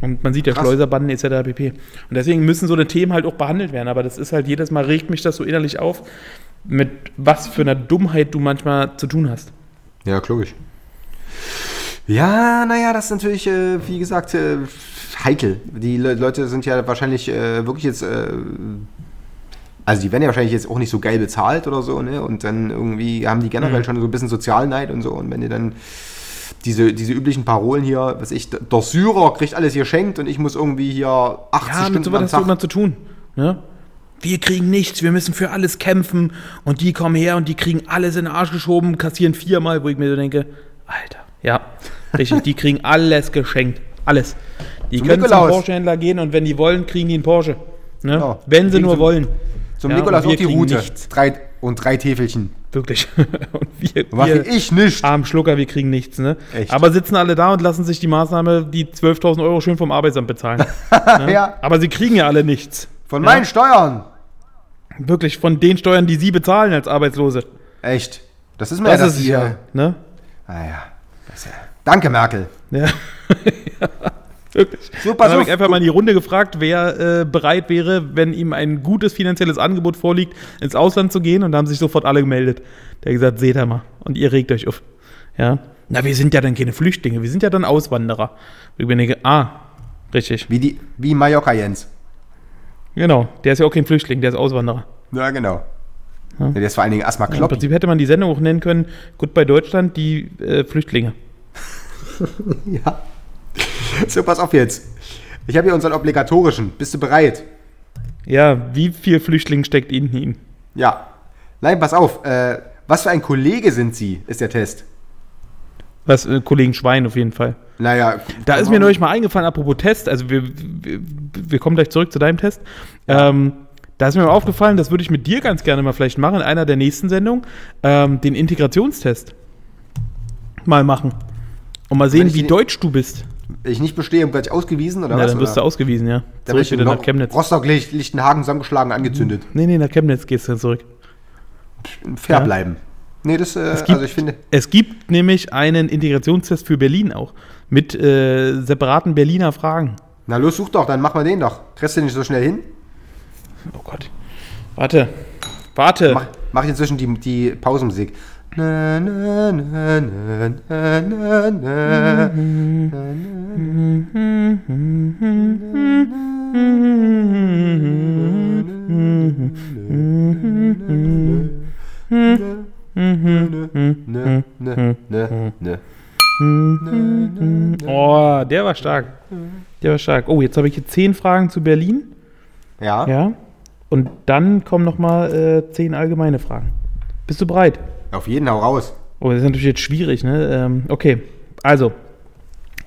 Und man sieht ja Krass. Schleuserbanden etc. pp. Und deswegen müssen so eine Themen halt auch behandelt werden. Aber das ist halt jedes Mal, regt mich das so innerlich auf, mit was für einer Dummheit du manchmal zu tun hast. Ja, logisch. Ja, naja, das ist natürlich, äh, wie gesagt, äh, heikel. Die Le Leute sind ja wahrscheinlich äh, wirklich jetzt, äh, also die werden ja wahrscheinlich jetzt auch nicht so geil bezahlt oder so, ne? Und dann irgendwie haben die generell Mhm. schon so ein bisschen Sozialneid und so. Und wenn die dann diese, diese üblichen Parolen hier, was ich, der Syrer kriegt alles geschenkt und ich muss irgendwie hier 80 Ja, mit Stunden sowas am hast du immer zu tun. Ne? Wir kriegen nichts, wir müssen für alles kämpfen und die kommen her und die kriegen alles in den Arsch geschoben, kassieren viermal, wo ich mir so denke, Alter, ja, richtig, die kriegen alles geschenkt, alles. Die Zum können zum Nikolaus. Porsche-Händler gehen und wenn die wollen, kriegen die einen Porsche. Ne? Ja, wenn sie nur sie- wollen. Zum Ja, Nikolaus auch die Route. nichts. Drei, und drei Täfelchen. Wirklich. Und wir, Was wir ich nicht. armen Schlucker, wir kriegen nichts, ne? Echt? Aber sitzen alle da und lassen sich die Maßnahme, die 12.000 Euro schön vom Arbeitsamt bezahlen. ne? Ja. Aber sie kriegen ja alle nichts. Von Ja. meinen Steuern. Wirklich von den Steuern, die sie bezahlen als Arbeitslose. Echt. Das ist mir Das ja ist es ja. Ne? Naja. Das ist ja. Danke, Merkel. Ja. Wirklich. Pass Dann habe ich einfach mal in die Runde gefragt, wer äh, bereit wäre, wenn ihm ein gutes finanzielles Angebot vorliegt, ins Ausland zu gehen. Und da haben sich sofort alle gemeldet. Der hat gesagt, seht ihr mal. Und ihr regt euch auf. Ja. Na, wir sind ja dann keine Flüchtlinge, wir sind ja dann Auswanderer. Ich bin denke, ah, richtig. Wie, die, wie Mallorca Jens. Genau, der ist ja auch kein Flüchtling, der ist Auswanderer. Ja, genau. Ja. Der ist vor allen Dingen erstmal Ja, Im Klopp. Prinzip hätte man die Sendung auch nennen können, gut bei Deutschland, die äh, Flüchtlinge. Ja. So, pass auf jetzt. Ich habe hier unseren obligatorischen. Bist du bereit? Ja, wie viel Flüchtling steckt in ihm? Ja. Nein, pass auf. Äh, was für ein Kollege sind Sie, ist der Test. Was, äh, Kollegen Schwein auf jeden Fall. Naja. Da ist mir neulich mal eingefallen, apropos Test, also wir, wir, wir kommen gleich zurück zu deinem Test. Ähm, da ist mir mal aufgefallen, das würde ich mit dir ganz gerne mal vielleicht machen, in einer der nächsten Sendungen, ähm, den Integrationstest mal machen. Und mal sehen, wie den- deutsch du bist. Ich nicht bestehe, werde ich ausgewiesen oder Ja, was? dann wirst du ausgewiesen, ja. Da werde Zurück wieder nach Chemnitz. Rostock, Licht, Lichtenhagen zusammengeschlagen, angezündet. Nee, nee, nach Chemnitz gehst du dann zurück. Fair Ja. bleiben. Nee, das, äh, gibt- also ich finde. Es gibt nämlich einen Integrationstest für Berlin auch. Mit äh, separaten Berliner Fragen. Na los, such doch, dann machen wir den doch. Kriegst du nicht so schnell hin? Oh Gott. Warte. Warte. Mach, mach ich inzwischen die, die Pausenmusik. Oh, der war stark. Der war stark. Oh, jetzt habe ich hier zehn Fragen zu Berlin. Ja? Ja. Und dann kommen nochmal äh, zehn allgemeine Fragen. Bist du bereit? Auf jeden hau raus. Oh, das ist natürlich jetzt schwierig, ne? Ähm, okay. Also.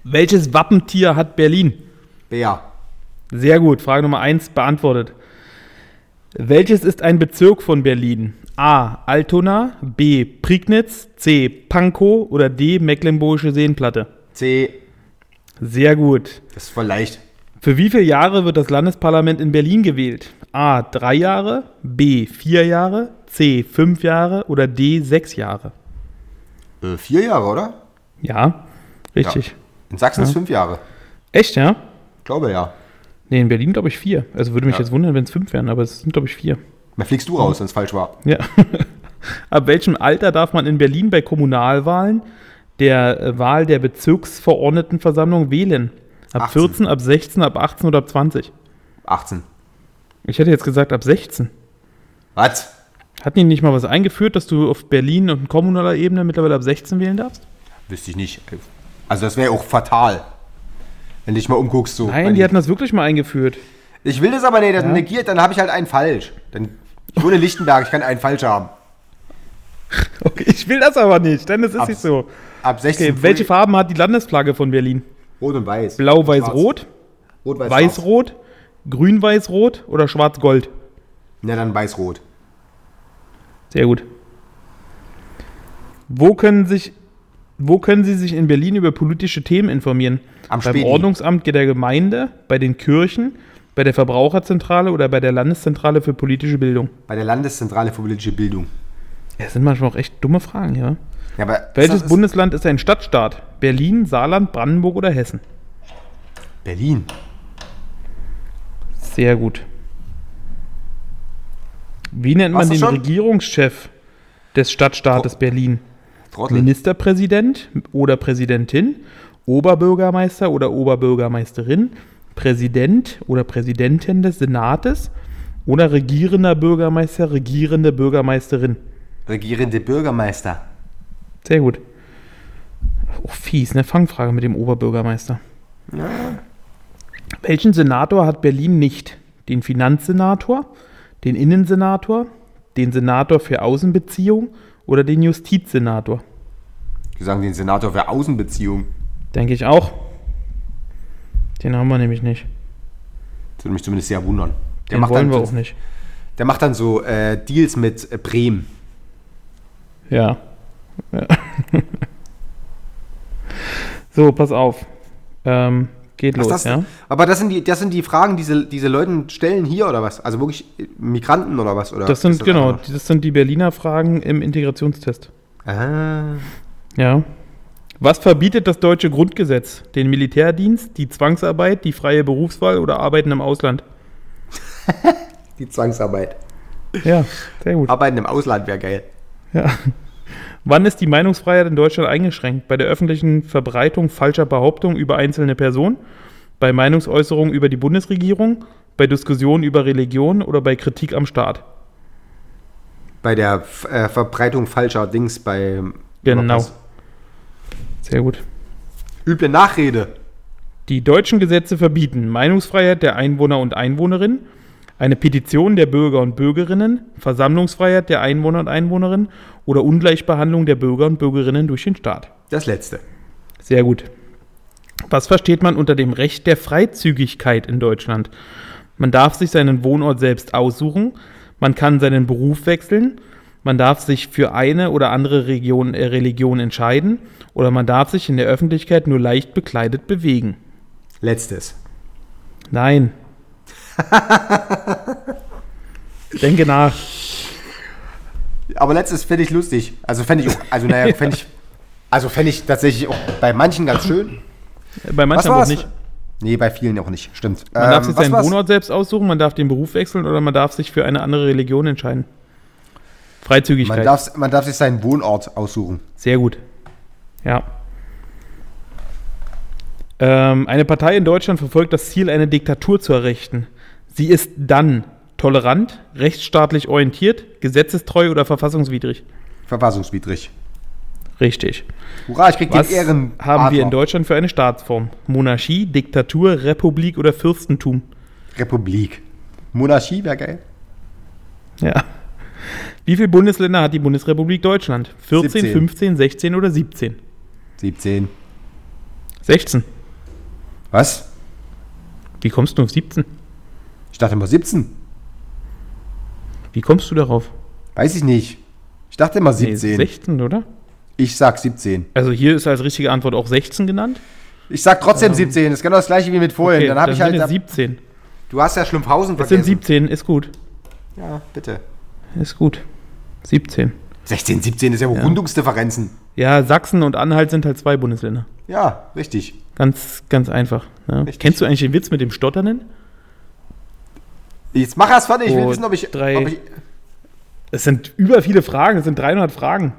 Welches Wappentier hat Berlin? Bär. Sehr gut. Frage Nummer eins beantwortet. Welches ist ein Bezirk von Berlin? A. Altona, B. Prignitz, C. Pankow oder D. Mecklenburgische Seenplatte? C. Sehr gut. Das ist voll leicht. Für wie viele Jahre wird das Landesparlament in Berlin gewählt? A. Drei Jahre, B. Vier Jahre, C. Fünf Jahre oder D. Sechs Jahre? Äh, vier Jahre, oder? Ja, richtig. In Sachsen ist fünf Jahre. Echt, ja? Glaube ja. Nee, in Berlin glaube ich vier. Also würde mich Ja. jetzt wundern, wenn es fünf wären, aber es sind glaube ich vier. Dann fliegst du raus, wenn es falsch war. Ja. Ab welchem Alter darf man in Berlin bei Kommunalwahlen der äh, Wahl der Bezirksverordnetenversammlung wählen? Ab 18. 14, ab 16, ab 18 oder ab 20? 18. Ich hätte jetzt gesagt ab 16. Was? Hatten die nicht mal was eingeführt, dass du auf Berlin und kommunaler Ebene mittlerweile ab 16 wählen darfst? Wüsste ich nicht. Also das wäre auch fatal. Wenn du dich mal umguckst so. Nein, die hatten das wirklich mal eingeführt. Ich will das aber nicht, das negiert, dann habe ich halt einen falsch. Dann, ich wohne in Lichtenberg, ich kann einen falsch haben. Okay, ich will das aber nicht, denn es ist Ab- nicht so. Ab 16. Okay, welche Farben hat die Landesflagge von Berlin? Rot und weiß. Blau, weiß, Schwarz. rot, Rot, weiß, weiß, rot, grün, weiß, rot oder schwarz, gold? Na, dann weiß, rot. Sehr gut. Wo können, sich, wo können Sie sich in Berlin über politische Themen informieren? Am Beim Späti. Ordnungsamt der Gemeinde, bei den Kirchen, bei der Verbraucherzentrale oder bei der Landeszentrale für politische Bildung? Bei der Landeszentrale für politische Bildung. Das sind manchmal auch echt dumme Fragen, ja. Ja, aber Welches ist Bundesland ist ein Stadtstaat? Berlin, Saarland, Brandenburg oder Hessen? Berlin. Sehr gut. Wie nennt man den schon? Regierungschef des Stadtstaates Berlin? Trottel. Ministerpräsident oder Präsidentin, Oberbürgermeister oder Oberbürgermeisterin, Präsident oder Präsidentin des Senates oder regierender Bürgermeister, regierende Bürgermeisterin. Regierende Bürgermeister. Sehr gut. Oh, fies, ne? Fangfrage mit dem Oberbürgermeister. Welchen Senator hat Berlin nicht? Den Finanzsenator, den Innensenator, den Senator für Außenbeziehung oder den Justizsenator? Die sagen den Senator für Außenbeziehungen. Denke ich auch. Den haben wir nämlich nicht. Das würde mich zumindest sehr wundern. Der Den macht wollen dann, wir auch nicht. Der macht dann so äh, Deals mit äh, Bremen. Ja. ja. so, pass auf. Ähm, geht Was los, das, ja? Aber das sind die, das sind die Fragen, die diese, diese Leute stellen hier oder was? Also wirklich Migranten oder was? Oder Das sind, ist genau, einfach- das sind die Berliner Fragen im Integrationstest. Ah, Ja. Was verbietet das deutsche Grundgesetz? Den Militärdienst, die Zwangsarbeit, die freie Berufswahl oder Arbeiten im Ausland? die Zwangsarbeit. Ja, sehr gut. Arbeiten im Ausland wäre geil. Ja. Wann ist die Meinungsfreiheit in Deutschland eingeschränkt? Bei der öffentlichen Verbreitung falscher Behauptungen über einzelne Personen? Bei Meinungsäußerungen über die Bundesregierung? Bei Diskussionen über Religion oder bei Kritik am Staat? Bei der äh, Verbreitung falscher Dings bei. Genau. Sehr gut. Üble Nachrede. Die deutschen Gesetze verbieten Meinungsfreiheit der Einwohner und Einwohnerinnen, eine Petition der Bürger und Bürgerinnen, Versammlungsfreiheit der Einwohner und Einwohnerinnen oder Ungleichbehandlung der Bürger und Bürgerinnen durch den Staat. Das letzte. Sehr gut. Was versteht man unter dem Recht der Freizügigkeit in Deutschland? Man darf sich seinen Wohnort selbst aussuchen, man kann seinen Beruf wechseln, man darf sich für eine oder andere Region, äh, Religion entscheiden oder man darf sich in der Öffentlichkeit nur leicht bekleidet bewegen. Letztes. Nein. Denke nach. Aber letztes fände ich lustig. Also fände ich auch, also naja, fände ich, also fände ich tatsächlich auch bei manchen ganz schön. Bei manchen aber auch nicht. Nee, bei vielen auch nicht. Stimmt. Man darf Ähm, sich was seinen war's? Wohnort selbst aussuchen, man darf den Beruf wechseln oder man darf sich für eine andere Religion entscheiden. Freizügigkeit. Man darf, man darf sich seinen Wohnort aussuchen. Sehr gut. Ja. Ähm, eine Partei in Deutschland verfolgt das Ziel, eine Diktatur zu errichten. Sie ist dann tolerant, rechtsstaatlich orientiert, gesetzestreu oder verfassungswidrig. Verfassungswidrig. Richtig. Hurra, ich krieg Was den Ehren. haben wir in. Deutschland für eine Staatsform? Monarchie, Diktatur, Republik oder Fürstentum? Republik. Monarchie wäre geil. Ja. Wie viele Bundesländer hat die Bundesrepublik Deutschland? 14, 17. 15, 16 oder 17? 17. 16. Was? Wie kommst du auf 17? Ich dachte immer 17. Wie kommst du darauf? Weiß ich nicht. Ich dachte immer Nee, 17. 16, oder? ich sag 17. Also hier ist als richtige Antwort auch 16 genannt. Ich sag trotzdem 17. Das ist genau das gleiche wie mit vorhin. Okay, dann habe ich halt. es 17. Du hast ja Schlumpfhausen Es sind vergessen. 17, ist gut. Ja, bitte. Ist gut. 17. 16, 17 ist ja, wohl Rundungsdifferenzen. Ja, Sachsen und Anhalt sind halt zwei Bundesländer. Ja, richtig. Ganz, ganz einfach. Ne? Richtig. Kennst du eigentlich den Witz mit dem Stotternen? Jetzt mach erst fertig. Ich will Oh, wissen, ob ich, drei. ob ich. Es sind über viele Fragen, es sind 300 Fragen.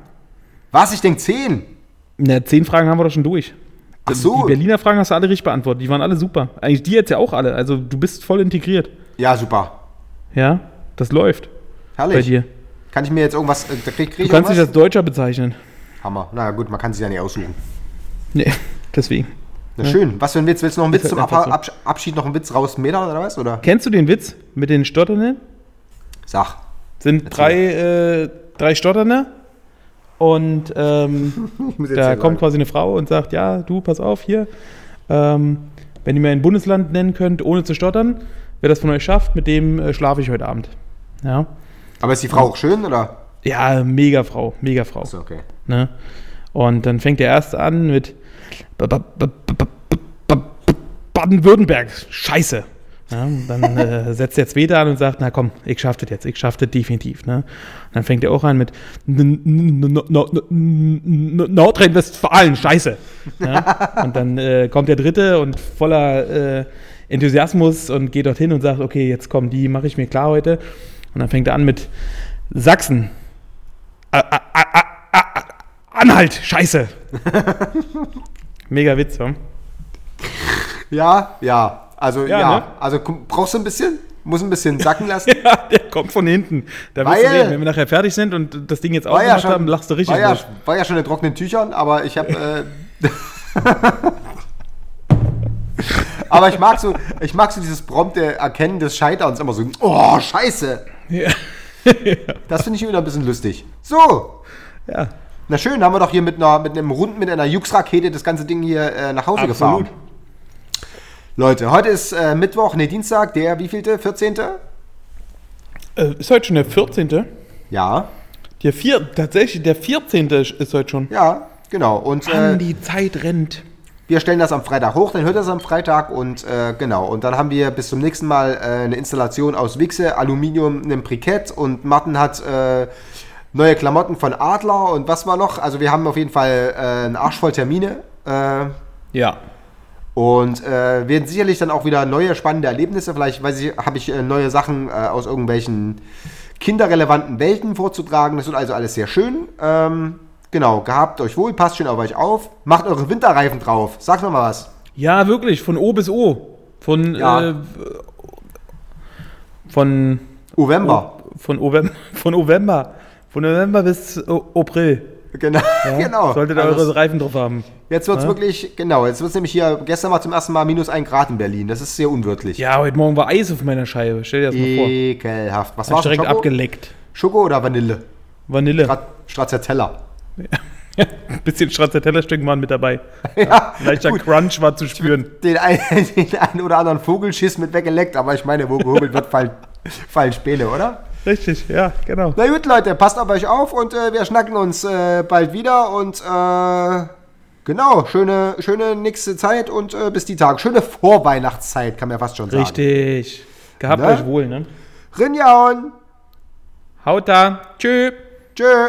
Was? Ich denke 10. Na, 10 Fragen haben wir doch schon durch. Ach so. Die Berliner Fragen hast du alle richtig beantwortet. Die waren alle super. Eigentlich die jetzt ja auch alle. Also du bist voll integriert. Ja, super. Ja, das läuft Herrlich. bei dir. Kann ich mir jetzt irgendwas. äh, krieg, krieg Du kannst dich als Deutscher bezeichnen. Hammer. Na gut, man kann sich ja nicht aussuchen. Nee, deswegen. Na schön. Was für ein Witz? Willst du noch einen Witz zum Ab. Absch- Abschied noch einen Witz rausmetern oder was? Oder? Kennst du den Witz mit den Stotternden? Sag. Sind drei, äh, drei Stotternde und ähm, da kommt sagen. quasi eine Frau und sagt, ja, du, pass auf hier, ähm, wenn ihr mir ein Bundesland nennen könnt, ohne zu stottern, wer das von euch schafft, mit dem äh, schlafe ich heute Abend. Ja. Aber ist die Frau auch schön oder? Ja, mega Frau, mega Frau. Achso, okay. Ne? Und dann fängt der erste an mit Ba- ba- ba- ba- ba- ba- ba- Baden-Württemberg, scheiße. Ja, dann äh, setzt der zweite an und sagt, na komm, ich schaff das jetzt, ich schaff das definitiv. Ne? Und dann fängt er auch an mit Nordrhein-Westfalen, scheiße. Ja? Und dann äh, kommt der dritte und voller äh, Enthusiasmus und geht dorthin und sagt, okay, jetzt komm, die mache ich mir klar heute. Und dann fängt er an mit Sachsen. A- a- a- Anhalt, scheiße. Mega Witz, wa? Ja, ja. Also ja. Ja, ne? Also brauchst du ein bisschen? Muss ein bisschen sacken lassen. Ja, der kommt von hinten. Da Weil- sehen, wenn wir nachher fertig sind und das Ding jetzt War ja, schon, haben, lachst du richtig war, ja, war ja schon in trockenen Tüchern, aber ich habe. Äh, aber ich mag so, ich mag so dieses prompte Erkennen des Scheiterns immer so. Oh, Scheiße! Ja. Das finde ich wieder ein bisschen lustig. So, ja. Na schön, haben wir doch hier mit einer mit einem Rund mit einer Jux-Rakete das ganze Ding hier äh, nach Hause Absolut. gefahren. Leute, heute ist äh, Mittwoch, nee, Dienstag, der wievielte? 14. Äh, ist heute schon der 14. Ja, Der vier, tatsächlich, der 14. ist ist heute schon. ja, genau. Und äh, Mann, die Zeit rennt. wir stellen das am Freitag hoch, dann hört das am Freitag und äh, genau. Und dann haben wir bis zum nächsten Mal äh, eine Installation aus Wichse, Aluminium, einem Brikett und Martin hat äh, neue Klamotten von Adler und was war noch? Also wir haben auf jeden Fall äh, einen Arsch voll Termine. Äh, Ja. Und äh, werden sicherlich dann auch wieder neue spannende Erlebnisse. Vielleicht weiß ich, habe ich äh, neue Sachen äh, aus irgendwelchen kinderrelevanten Welten vorzutragen. Das wird also alles sehr schön. Ähm, genau, gehabt euch wohl, passt schön auf euch auf. Macht eure Winterreifen drauf. Sagt noch mal was. Ja, wirklich, von O bis O. Von, Ja. äh, von, November. von, Ovem von November. Von November bis April. Genau. genau. Solltet ihr Also eure Reifen drauf haben. jetzt wird es wirklich, genau, jetzt wird es nämlich hier, gestern war zum ersten Mal minus ein Grad in Berlin. Das ist sehr unwirtlich. Ja, heute Morgen war Eis auf meiner Scheibe. Stell dir das mal vor. Ekelhaft. Was war's? direkt Schoko? abgeleckt. Schoko oder Vanille? Vanille. Stra- Stracciatella. Ein bisschen Stracciatella-Stück waren mit dabei. Ja, Leichter gut. Crunch war zu spüren. den einen, den einen oder anderen Vogelschiss mit weggeleckt, aber ich meine, wo gehobelt wird, fallen, fallen Späne, oder? Richtig, ja, genau. Na gut, Leute, passt auf euch auf und äh, wir schnacken uns äh, bald wieder und äh, genau, schöne, schöne nächste Zeit und äh, bis die Tage. Schöne Vorweihnachtszeit, kann man ja fast schon sagen. Richtig. Gehabt Ne? euch wohl, ne? Rinjauen. Haut da. Tschö. Tschö.